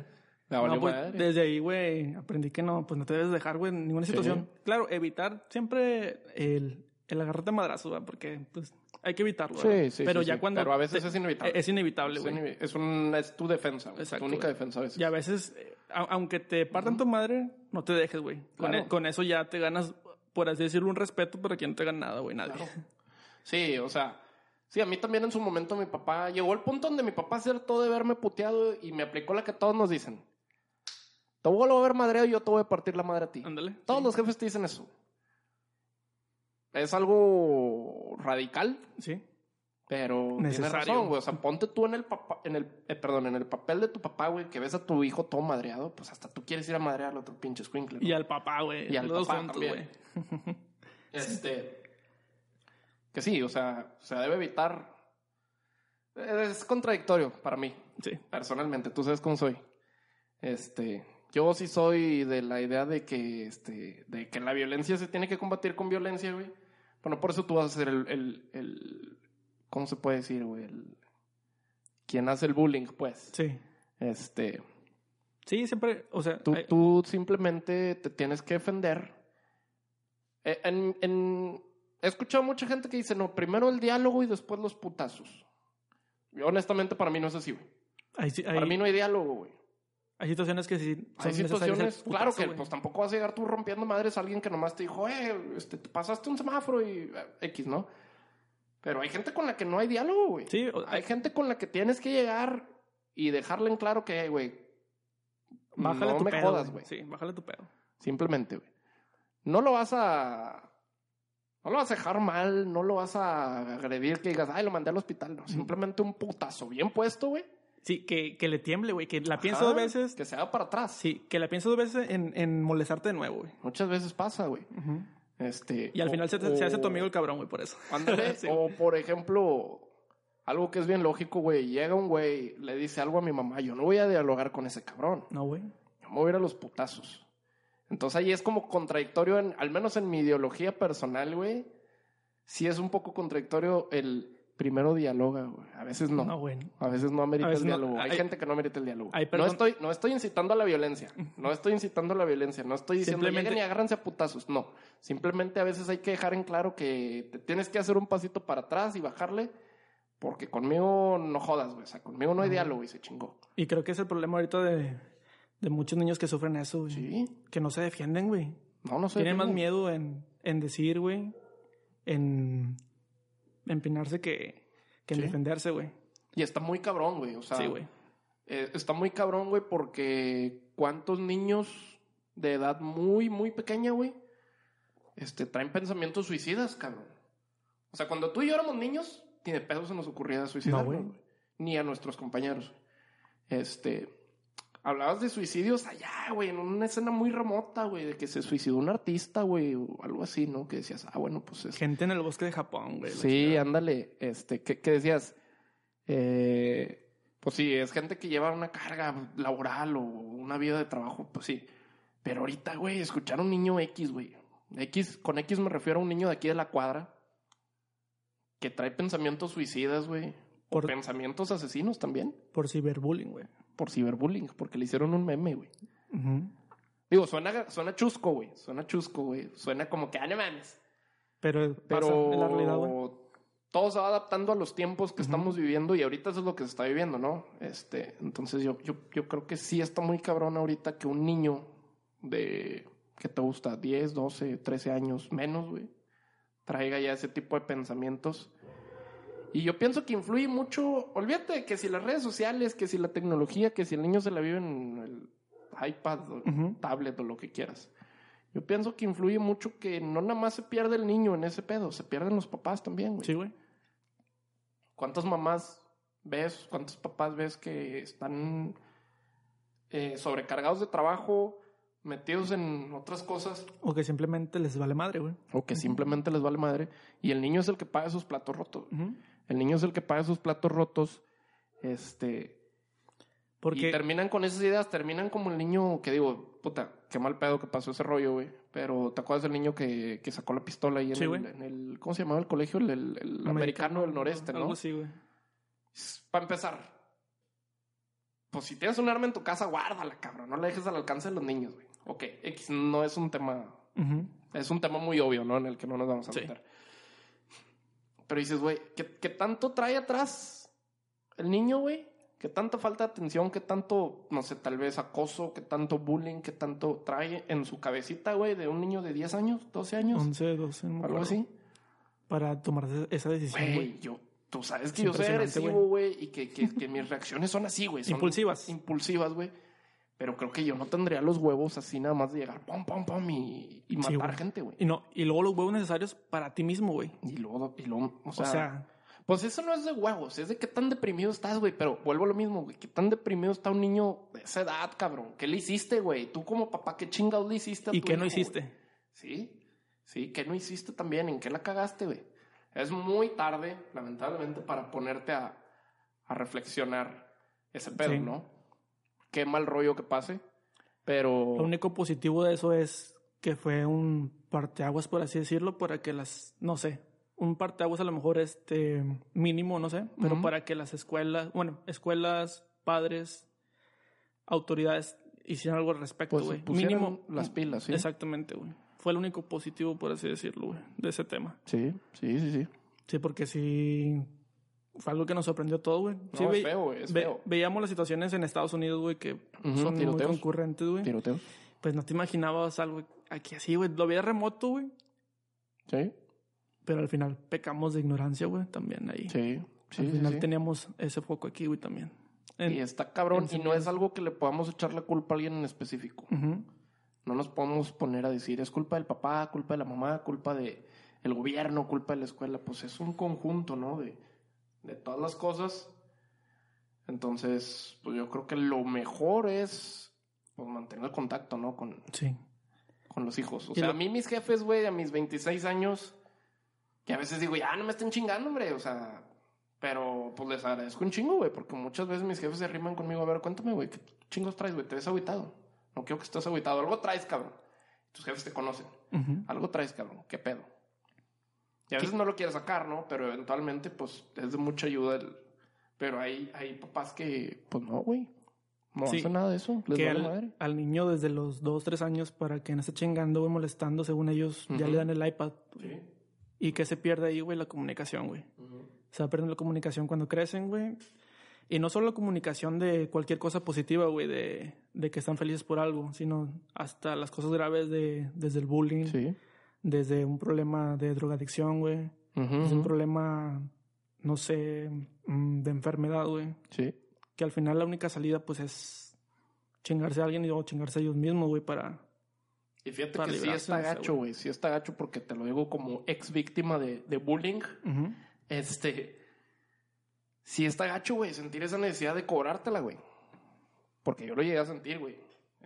S2: Valió
S1: No, pues,
S2: madre.
S1: desde ahí, güey, aprendí que no, pues no te debes dejar, güey, en ninguna
S2: Sí.
S1: situación. Claro, evitar siempre el, el agarrarte a madrazos, güey, porque, pues, hay que evitarlo.
S2: Sí,
S1: ¿verdad?
S2: sí,
S1: Pero
S2: sí,
S1: ya
S2: sí.
S1: cuando...
S2: Pero a veces
S1: te-
S2: es inevitable.
S1: Es inevitable,
S2: Es,
S1: güey.
S2: un- es, un- es tu defensa, güey.
S1: Exacto,
S2: tu única defensa a veces.
S1: Y a veces, eh, a- aunque te partan tu madre, no te dejes, güey. Con,
S2: Claro.
S1: e- con eso ya te ganas, por así decirlo, un respeto para quien no te gana nada, güey, nadie.
S2: Claro. Sí, o sea, sí, a mí también en su momento mi papá, llegó el punto donde mi papá hartó de verme puteado y me aplicó la que todos nos dicen. Te voy a ver madreo y yo te voy a partir la madre a ti.
S1: Ándale.
S2: Todos
S1: sí.
S2: los jefes te dicen eso. Es algo radical,
S1: Sí.
S2: pero tienes
S1: Necesario.
S2: razón, güey. O sea, ponte tú en el papá, en el, eh, perdón, en el papel de tu papá, güey, que ves a tu hijo todo madreado, pues hasta tú quieres ir a madrear al otro pinche squinkle.
S1: Y al papá, güey.
S2: Y al
S1: los
S2: papá
S1: juntos,
S2: también. Este. Que sí, o sea, se debe evitar. Es contradictorio para mí,
S1: Sí.
S2: personalmente. Tú sabes cómo soy. Este. Yo sí soy de la idea de que, este, de que la violencia se tiene que combatir con violencia, güey. Bueno, por eso tú vas a ser el, el, el- ¿cómo se puede decir, güey? El, quien hace el bullying, pues.
S1: Sí.
S2: Este,
S1: Sí, siempre, o sea,
S2: Tú,
S1: hay-
S2: tú simplemente te tienes que defender. Eh, En, en- he escuchado mucha gente que dice, no, primero el diálogo y después los putazos. Y honestamente, para mí no es así, güey.
S1: sí-
S2: Para mí no hay diálogo, güey.
S1: Hay situaciones que sí.
S2: Hay
S1: son el
S2: situaciones, claro que pues tampoco vas a llegar tú rompiendo madres a alguien que nomás te dijo, eh, este, te pasaste un semáforo y eh, X, ¿no? Pero hay gente con la que no hay diálogo, güey.
S1: Sí, o-
S2: Hay gente con la que tienes que llegar y dejarle en claro que, güey,
S1: bájale
S2: no
S1: tu
S2: me
S1: pedo.
S2: jodas, güey.
S1: Sí, bájale tu pedo.
S2: Simplemente, güey. No lo vas a. No lo vas a dejar mal, no lo vas a agredir que digas, ay, lo mandé al hospital. No, simplemente un putazo bien puesto, güey.
S1: Sí, que, que le tiemble, güey. Que la piense
S2: Ajá,
S1: dos veces.
S2: Que se haga para atrás.
S1: Sí, que la piense dos veces en, en molestarte de nuevo, güey.
S2: Muchas veces pasa, güey. Este,
S1: Y al
S2: o-
S1: final se, hace tu amigo el cabrón, güey, por eso.
S2: Ándale,
S1: Sí.
S2: O por ejemplo, algo que es bien lógico, güey. Llega un güey, le dice algo a mi mamá. Yo no voy a dialogar con ese cabrón.
S1: No, güey.
S2: Yo me voy a ir a los putazos. Entonces ahí es como contradictorio, en, al menos en mi ideología personal, güey. Sí es un poco contradictorio el primero dialoga, güey. A veces no.
S1: No, güey.
S2: A veces no amerita
S1: veces
S2: el
S1: no.
S2: diálogo. Hay,
S1: Hay-
S2: gente que no amerita el diálogo.
S1: hay
S2: no, estoy, no estoy incitando a la violencia. No estoy incitando a la violencia. No estoy diciendo
S1: Simplemente-
S2: lleguen y agárrense a putazos. No. Simplemente a veces hay que dejar en claro que te tienes que hacer un pasito para atrás y bajarle. Porque conmigo no jodas, güey. O sea, conmigo no hay diálogo y se chingó.
S1: Y creo que es el problema ahorita de, de muchos niños que sufren eso, güey.
S2: Sí.
S1: Que no se defienden, güey.
S2: No, no sé.
S1: Tienen más miedo en, en decir, güey, en empinarse que, que en
S2: Sí.
S1: defenderse, güey.
S2: Y está muy cabrón, güey. O sea,
S1: Sí, güey.
S2: eh, está muy cabrón, güey, porque cuántos niños de edad muy, muy pequeña, güey, este, traen pensamientos suicidas, cabrón. O sea, cuando tú y yo éramos niños, ni de pedo se nos ocurría suicidarnos,
S1: güey.
S2: güey. Ni a nuestros compañeros. Este, hablabas de suicidios allá, güey, en una escena muy remota, güey, de que se suicidó un artista, güey, o algo así, ¿no? Que decías, ah, bueno, pues es
S1: Gente en el bosque de Japón, güey.
S2: Sí, ándale. Este, ¿qué, qué decías? Eh, pues sí, es gente que lleva una carga laboral o una vida de trabajo, pues sí. Pero ahorita, güey, escuchar a un niño X, güey. X, con X me refiero a un niño de aquí de la cuadra que trae pensamientos suicidas, güey. O
S1: Por-
S2: pensamientos asesinos también.
S1: Por ciberbullying, güey.
S2: Por ciberbullying, porque le hicieron un meme, güey. Digo, suena, suena chusco, güey. Suena chusco, güey. Suena como que, ah, no mames.
S1: Pero,
S2: Pero
S1: en la realidad, güey.
S2: todo se va adaptando a los tiempos que estamos viviendo y ahorita eso es lo que se está viviendo, ¿no? Este, entonces yo, yo, yo creo que sí está muy cabrón ahorita que un niño de, ¿qué te gusta? 10, 12, 13 años menos, güey, traiga ya ese tipo de pensamientos. Y yo pienso que influye mucho, olvídate que si las redes sociales, que si la tecnología, que si el niño se la vive en el iPad o tablet o lo que quieras. Yo pienso que influye mucho que no nada más se pierde el niño en ese pedo, se pierden los papás también, güey.
S1: Sí, güey.
S2: ¿Cuántas mamás ves, cuántos papás ves que están eh, sobrecargados de trabajo, metidos en otras cosas,
S1: O que simplemente les vale madre, güey.
S2: o que simplemente les vale madre, y el niño es el que paga esos platos rotos? El niño es el que paga esos platos rotos, este,
S1: Porque
S2: y terminan con esas ideas, terminan como el niño que digo, puta, qué mal pedo que pasó ese rollo, güey. Pero ¿te acuerdas del niño que, que sacó la pistola ahí en,
S1: Sí,
S2: el,
S1: güey.
S2: en el, ¿cómo se llamaba el colegio? El, el- el americano del noreste, ¿no?
S1: Algo así, güey.
S2: Para empezar, pues si tienes un arma en tu casa, guárdala, cabrón. No la dejes al alcance de los niños, güey. Ok, X no es un tema, es un tema muy obvio, ¿no? En el que no nos vamos a
S1: Sí.
S2: Pero dices, güey, ¿qué, qué tanto trae atrás el niño, güey? ¿Qué tanta falta de atención? ¿Qué tanto, no sé, tal vez acoso? ¿Qué tanto bullying? ¿Qué tanto trae en su cabecita, güey, de un niño de 10 años, 12 años?
S1: 11, 12, no
S2: algo así.
S1: Para tomar esa decisión, güey.
S2: Yo, tú sabes que
S1: Es
S2: yo soy agresivo, güey, y que, que, que mis reacciones son así, güey.
S1: Impulsivas.
S2: Impulsivas, güey. Pero creo que yo no tendría los huevos así nada más de llegar, pom, pom, pom, y, y matar gente, güey.
S1: Y, no, y luego los huevos necesarios para ti mismo, güey.
S2: Y luego, y luego, o sea,
S1: O sea,
S2: pues eso no es de huevos, es de qué tan deprimido estás, güey. Pero vuelvo a lo mismo, güey. ¿Qué tan deprimido está un niño de esa edad, cabrón? ¿Qué le hiciste, güey? Tú como papá, ¿qué chingados le hiciste a
S1: ¿y
S2: tu
S1: qué no hiciste?
S2: Sí, sí, ¿qué no hiciste también? ¿En qué la cagaste, güey? Es muy tarde, lamentablemente, para ponerte a, a reflexionar ese pedo,
S1: Sí.
S2: ¿no? Qué mal rollo que pase, pero...
S1: Lo único positivo de eso es que fue un parteaguas, por así decirlo, para que las, no sé, un parteaguas a lo mejor este mínimo, no sé, pero para que las escuelas, bueno, escuelas, padres, autoridades hicieran algo al respecto,
S2: Pues
S1: güey. mínimo
S2: las pilas, ¿sí?
S1: Exactamente, güey. Fue el único positivo, por así decirlo, güey, de ese tema.
S2: Sí, sí, sí, sí.
S1: Sí, porque sí fue algo que nos sorprendió todo, güey. Sí,
S2: No, es
S1: ve-
S2: feo, güey, es
S1: ve-
S2: feo.
S1: Veíamos las situaciones en Estados Unidos, güey, que son muy
S2: tiroteos.
S1: concurrentes, güey.
S2: Tiroteos.
S1: Pues no te imaginabas algo aquí así, güey. Lo veías remoto, güey.
S2: Sí,
S1: Pero al final pecamos de ignorancia, güey, también ahí.
S2: sí, sí.
S1: al
S2: sí,
S1: final
S2: sí.
S1: teníamos ese foco aquí, güey, también. En-
S2: Y está cabrón, y no es algo que le podamos echar la culpa a alguien en específico. No nos podemos poner a decir es culpa del papá, culpa de la mamá, culpa de el gobierno, culpa de la escuela. Pues es un conjunto, ¿no? De, de todas las cosas. Entonces, pues yo creo que lo mejor es pues, mantener el contacto, ¿no? Con,
S1: Sí.
S2: con los hijos. O sea,
S1: lo-
S2: a mí mis jefes, güey, a mis 26 años, que a veces digo, ya no me estén chingando, hombre, o sea, pero pues les agradezco un chingo, güey, porque muchas veces mis jefes se riman conmigo, a ver, cuéntame, güey, ¿qué chingos traes, güey? ¿Te ves agüitado? No quiero que estés agüitado, algo traes, cabrón. Tus jefes te conocen, algo traes, cabrón, ¿qué pedo? Y a veces no lo quieres sacar, ¿no? Pero eventualmente, pues, es de mucha ayuda el... Pero hay, hay papás que, pues no, güey, no
S1: Sí.
S2: hacen nada de eso, les
S1: Que
S2: vale
S1: al,
S2: madre.
S1: al niño desde los dos, tres años para que no esté chingando, güey, molestando, según ellos, ya
S2: Ujú.
S1: le dan el iPad.
S2: Sí.
S1: Y que se pierde ahí, güey, la comunicación, güey. Se va perdiendo la comunicación cuando crecen, güey. Y no solo la comunicación de cualquier cosa positiva, güey, de, de que están felices por algo, sino hasta las cosas graves de, desde el bullying,
S2: Sí.
S1: Desde un problema de drogadicción, güey,
S2: Ujú,
S1: desde un problema, no sé, mm, de enfermedad, güey.
S2: Sí.
S1: Que al final la única salida, pues, es chingarse a alguien y o chingarse a ellos mismos, güey, para...
S2: Y fíjate
S1: Para
S2: que sí está gacho, güey. Sí está gacho porque te lo digo como ex víctima de, de bullying. Este. Sí está gacho, güey. Sentir esa necesidad de cobrártela, güey. Porque yo lo llegué a sentir, güey.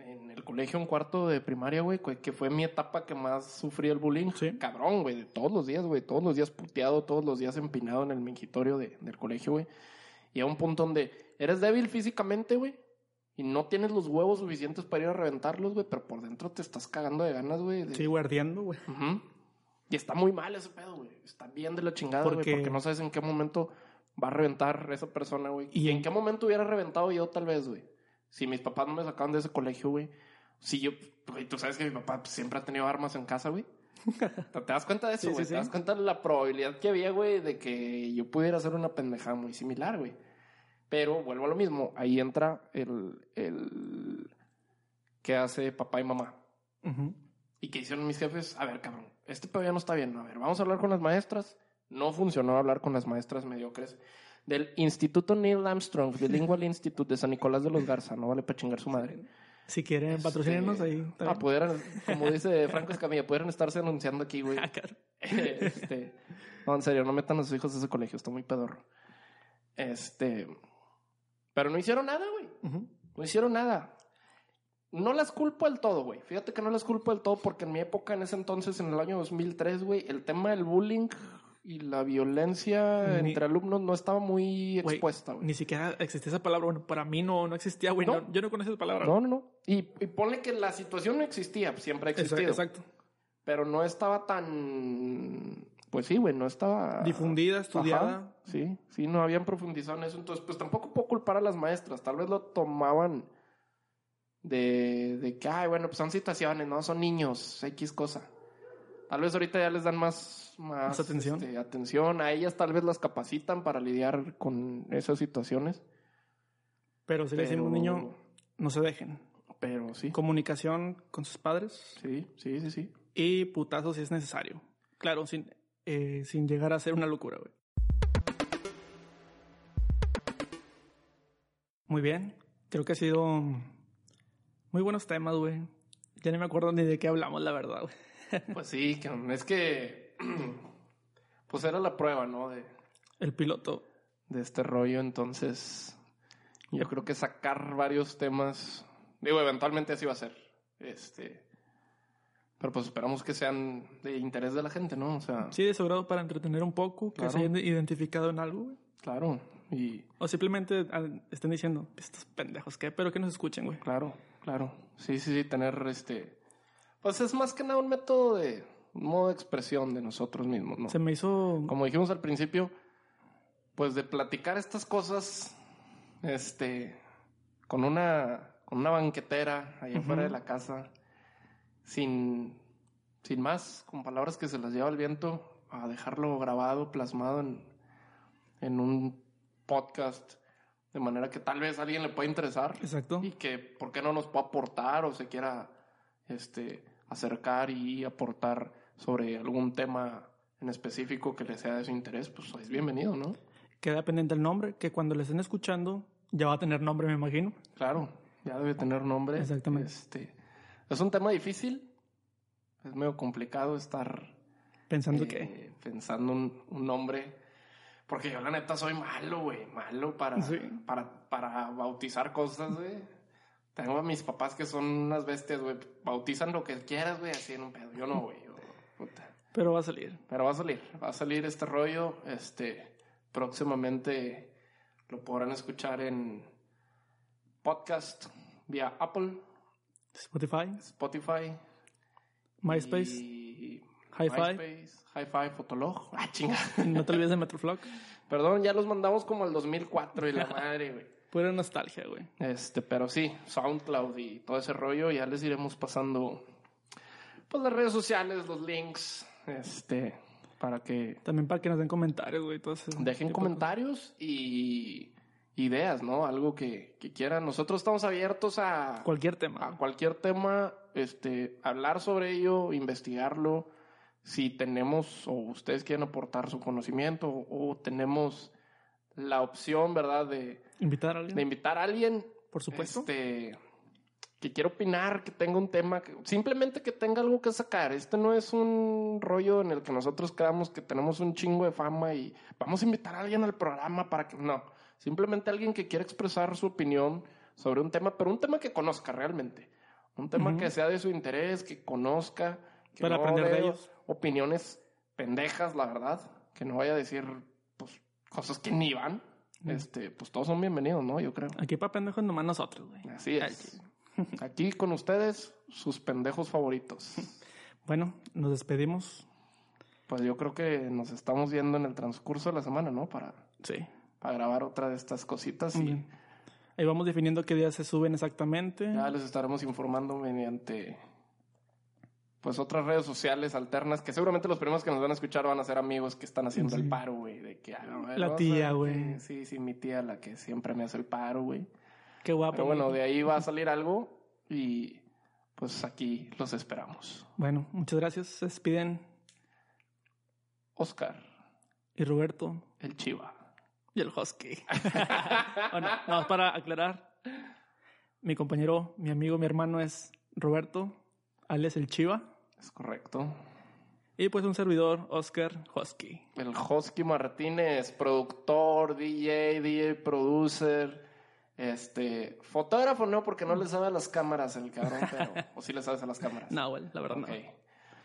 S2: En el colegio, en cuarto de primaria, güey, que- fue mi etapa que más sufrí el bullying.
S1: Sí.
S2: Cabrón, güey, de todos los días, güey. Todos los días puteado, todos los días empinado en el mingitorio de- del colegio, güey. Y a un punto donde eres débil físicamente, güey. Y no tienes los huevos suficientes para ir a reventarlos, güey. Pero por dentro te estás cagando de ganas, güey. de-
S1: Sí, güey, ardiendo, güey.
S2: Ujú. Y está muy mal ese pedo, güey. Está bien de la chingada, güey.
S1: Porque-
S2: Porque... no sabes en qué momento va a reventar esa persona, güey.
S1: Y en
S2: qué momento hubiera reventado yo, tal vez, güey. Si mis papás no me sacaban de ese colegio, güey. Si yo, güey, tú sabes que mi papá siempre ha tenido armas en casa, güey. ¿Te das cuenta de eso,
S1: Sí,
S2: güey?
S1: sí,
S2: ¿Te
S1: sí.
S2: das cuenta de la probabilidad que había, güey, de que yo pudiera hacer una pendejada muy similar, güey? Pero vuelvo a lo mismo. Ahí entra el, el... ¿Qué hace papá y mamá?
S1: Ujú.
S2: ¿Y qué hicieron mis jefes? A ver, cabrón, este pedo ya no está bien. A ver, vamos a hablar con las maestras. No funcionó hablar con las maestras mediocres del Instituto Neil Armstrong, Bilingual Institute de San Nicolás de los Garza. No vale para chingar su madre.
S1: Si quieren
S2: Este,
S1: patrocinarnos ahí. está
S2: Ah, pudieran, como dice Franco Escamilla, pudieran estarse anunciando aquí, güey.
S1: Ah, claro.
S2: Este, no, en serio, no metan a sus hijos a ese colegio, está muy pedorro. Este, pero no hicieron nada, güey. No hicieron nada. No las culpo del todo, güey. Fíjate que no las culpo del todo porque en mi época, en ese entonces, en el año 2003, güey, el tema del bullying y la violencia
S1: Ni-
S2: entre alumnos no estaba muy expuesta, güey.
S1: Ni siquiera existía esa palabra. Bueno, para mí no, no existía, güey.
S2: No.
S1: No, yo no conocía esa palabra.
S2: No, no, no. Y, y ponle que la situación no existía, siempre ha existido.
S1: exacto.
S2: Pero no estaba tan. Pues sí, güey, no estaba.
S1: Difundida, estudiada.
S2: Ajá, sí, sí, no habían profundizado en eso. Entonces, pues tampoco puedo culpar a las maestras. Tal vez lo tomaban de, de que, ay, bueno, pues son situaciones, ¿no? Son niños, X cosa. Tal vez ahorita ya les dan más, más,
S1: Más atención.
S2: este, atención. A ellas tal vez las capacitan para lidiar con esas situaciones.
S1: Pero si le decimos a un
S2: Pero-
S1: niño, no se dejen.
S2: Pero sí.
S1: Comunicación con sus padres
S2: Sí, sí, sí, sí.
S1: y putazos si es necesario. Claro, sin, eh, sin llegar a ser una locura, güey. Muy bien. Creo que ha sido muy buenos temas, güey. Ya ni me acuerdo ni de qué hablamos, la verdad, güey.
S2: Pues sí, que es que. Pues era la prueba, ¿no? De,
S1: El piloto.
S2: de este rollo. Entonces, yo creo que sacar varios temas. Digo, eventualmente así va a ser. Este. Pero pues esperamos que sean de interés de la gente, ¿no? O sea,
S1: Sí, de su grado para entretener un poco, que
S2: Claro.
S1: se hayan identificado en algo, güey.
S2: claro. Y
S1: O simplemente ah, estén diciendo, estos pendejos, ¿qué? Pero que nos escuchen, güey.
S2: claro, claro. Sí, sí, sí, tener este. Pues es más que nada un método de. Un modo de expresión de nosotros mismos, ¿no?
S1: Se me hizo...
S2: como dijimos al principio, pues de platicar estas cosas, este, con una, con una banquetera allá
S1: Ujú.
S2: afuera de la casa, sin, sin más, con palabras que se las lleva el viento, a dejarlo grabado, plasmado en, en un podcast, de manera que tal vez a alguien le pueda interesar
S1: Exacto.
S2: y que, ¿por qué no nos pueda aportar o se quiera, este, acercar y aportar sobre algún tema en específico que le sea de su interés, pues es bienvenido, ¿no?
S1: Queda pendiente el nombre, que cuando le estén escuchando ya va a tener nombre, me imagino.
S2: Claro, ya debe tener nombre.
S1: Exactamente.
S2: Este, es un tema difícil, es medio complicado estar
S1: Pensando
S2: eh,
S1: que...
S2: pensando un, un nombre, porque yo la neta soy malo, güey, malo para,
S1: Sí.
S2: para, para bautizar cosas, güey. Tengo a mis papás que son unas bestias, güey, bautizan lo que quieras, güey, así en un pedo. Yo no, güey, puta.
S1: Pero va a salir.
S2: Pero va a salir, va a salir este rollo. Este, próximamente lo podrán escuchar en podcast vía Apple,
S1: Spotify,
S2: Spotify,
S1: MySpace,
S2: y
S1: Hi-Fi,
S2: Fotolog. Ah, chinga.
S1: no te olvides de Metroflog.
S2: Perdón, ya los mandamos como al 2004 y la madre, güey.
S1: Pura nostalgia, güey.
S2: Este, pero sí, SoundCloud y todo ese rollo, ya les iremos pasando pues las redes sociales, los links, este, para que
S1: También para que nos den comentarios, güey. todo ese
S2: Dejen comentarios y, ideas, ¿no? Algo que, que quieran. Nosotros estamos abiertos a
S1: Cualquier tema.
S2: a cualquier tema, este, hablar sobre ello, investigarlo. Si tenemos o ustedes quieren aportar su conocimiento o, tenemos la opción, ¿verdad? De,
S1: Invitar a alguien.
S2: de invitar a alguien,
S1: por supuesto.
S2: este, que quiera opinar, que tenga un tema, que- simplemente que tenga algo que sacar. Este no es un rollo en el que nosotros creamos que tenemos un chingo de fama y vamos a invitar a alguien al programa para que no. Simplemente alguien que quiera expresar su opinión sobre un tema, pero un tema que conozca realmente. Un tema que sea de su interés, que conozca, que
S1: Para
S2: no
S1: aprender de ellos.
S2: opiniones pendejas, la verdad. Que no vaya a decir cosas que ni van. Este, pues todos son bienvenidos, ¿no? Yo creo.
S1: Aquí para pendejos nomás nosotros, güey.
S2: Así es. Aquí con ustedes, sus pendejos favoritos.
S1: Bueno, nos despedimos.
S2: Pues yo creo que nos estamos viendo en el transcurso de la semana, ¿no? Para,
S1: Sí.
S2: para grabar otra de estas cositas y.
S1: Ahí vamos definiendo qué días se suben exactamente.
S2: ya les estaremos informando mediante pues otras redes sociales alternas que seguramente los primeros que nos van a escuchar van a ser amigos que están haciendo
S1: Sí.
S2: el paro, güey, de que ah, ver,
S1: La tía, güey.
S2: Sí, sí, mi tía la que siempre me hace el paro, güey.
S1: Qué guapo.
S2: Pero bueno,
S1: güey.
S2: de ahí va a salir algo y pues aquí los esperamos.
S1: Bueno, muchas gracias. Se despiden.
S2: Oscar,
S1: Y Roberto.
S2: el Chiva.
S1: Y el Husky. bueno, nada más para aclarar. Mi compañero, mi amigo, mi hermano es Roberto, alias el Chiva.
S2: Es correcto.
S1: Y pues un servidor, Oscar Husky.
S2: El Hosky Martínez, productor, DJ, DJ producer, este, fotógrafo no, porque no le sabe a las cámaras el cabrón, pero, o sí le sabes a las cámaras.
S1: No, güey, la verdad no.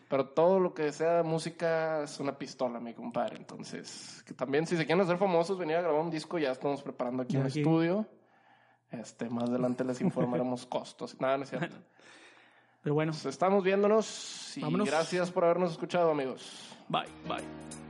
S2: Pero todo lo que sea música es una pistola, mi compadre. Entonces, que también si se quieren hacer famosos, venir a grabar un disco, ya estamos preparando aquí un estudio. Este, más adelante les informaremos costos. Nada, no es cierto.
S1: Pero bueno,
S2: estamos viéndonos y
S1: Vámonos.
S2: gracias por habernos escuchado, amigos.
S1: bye, bye.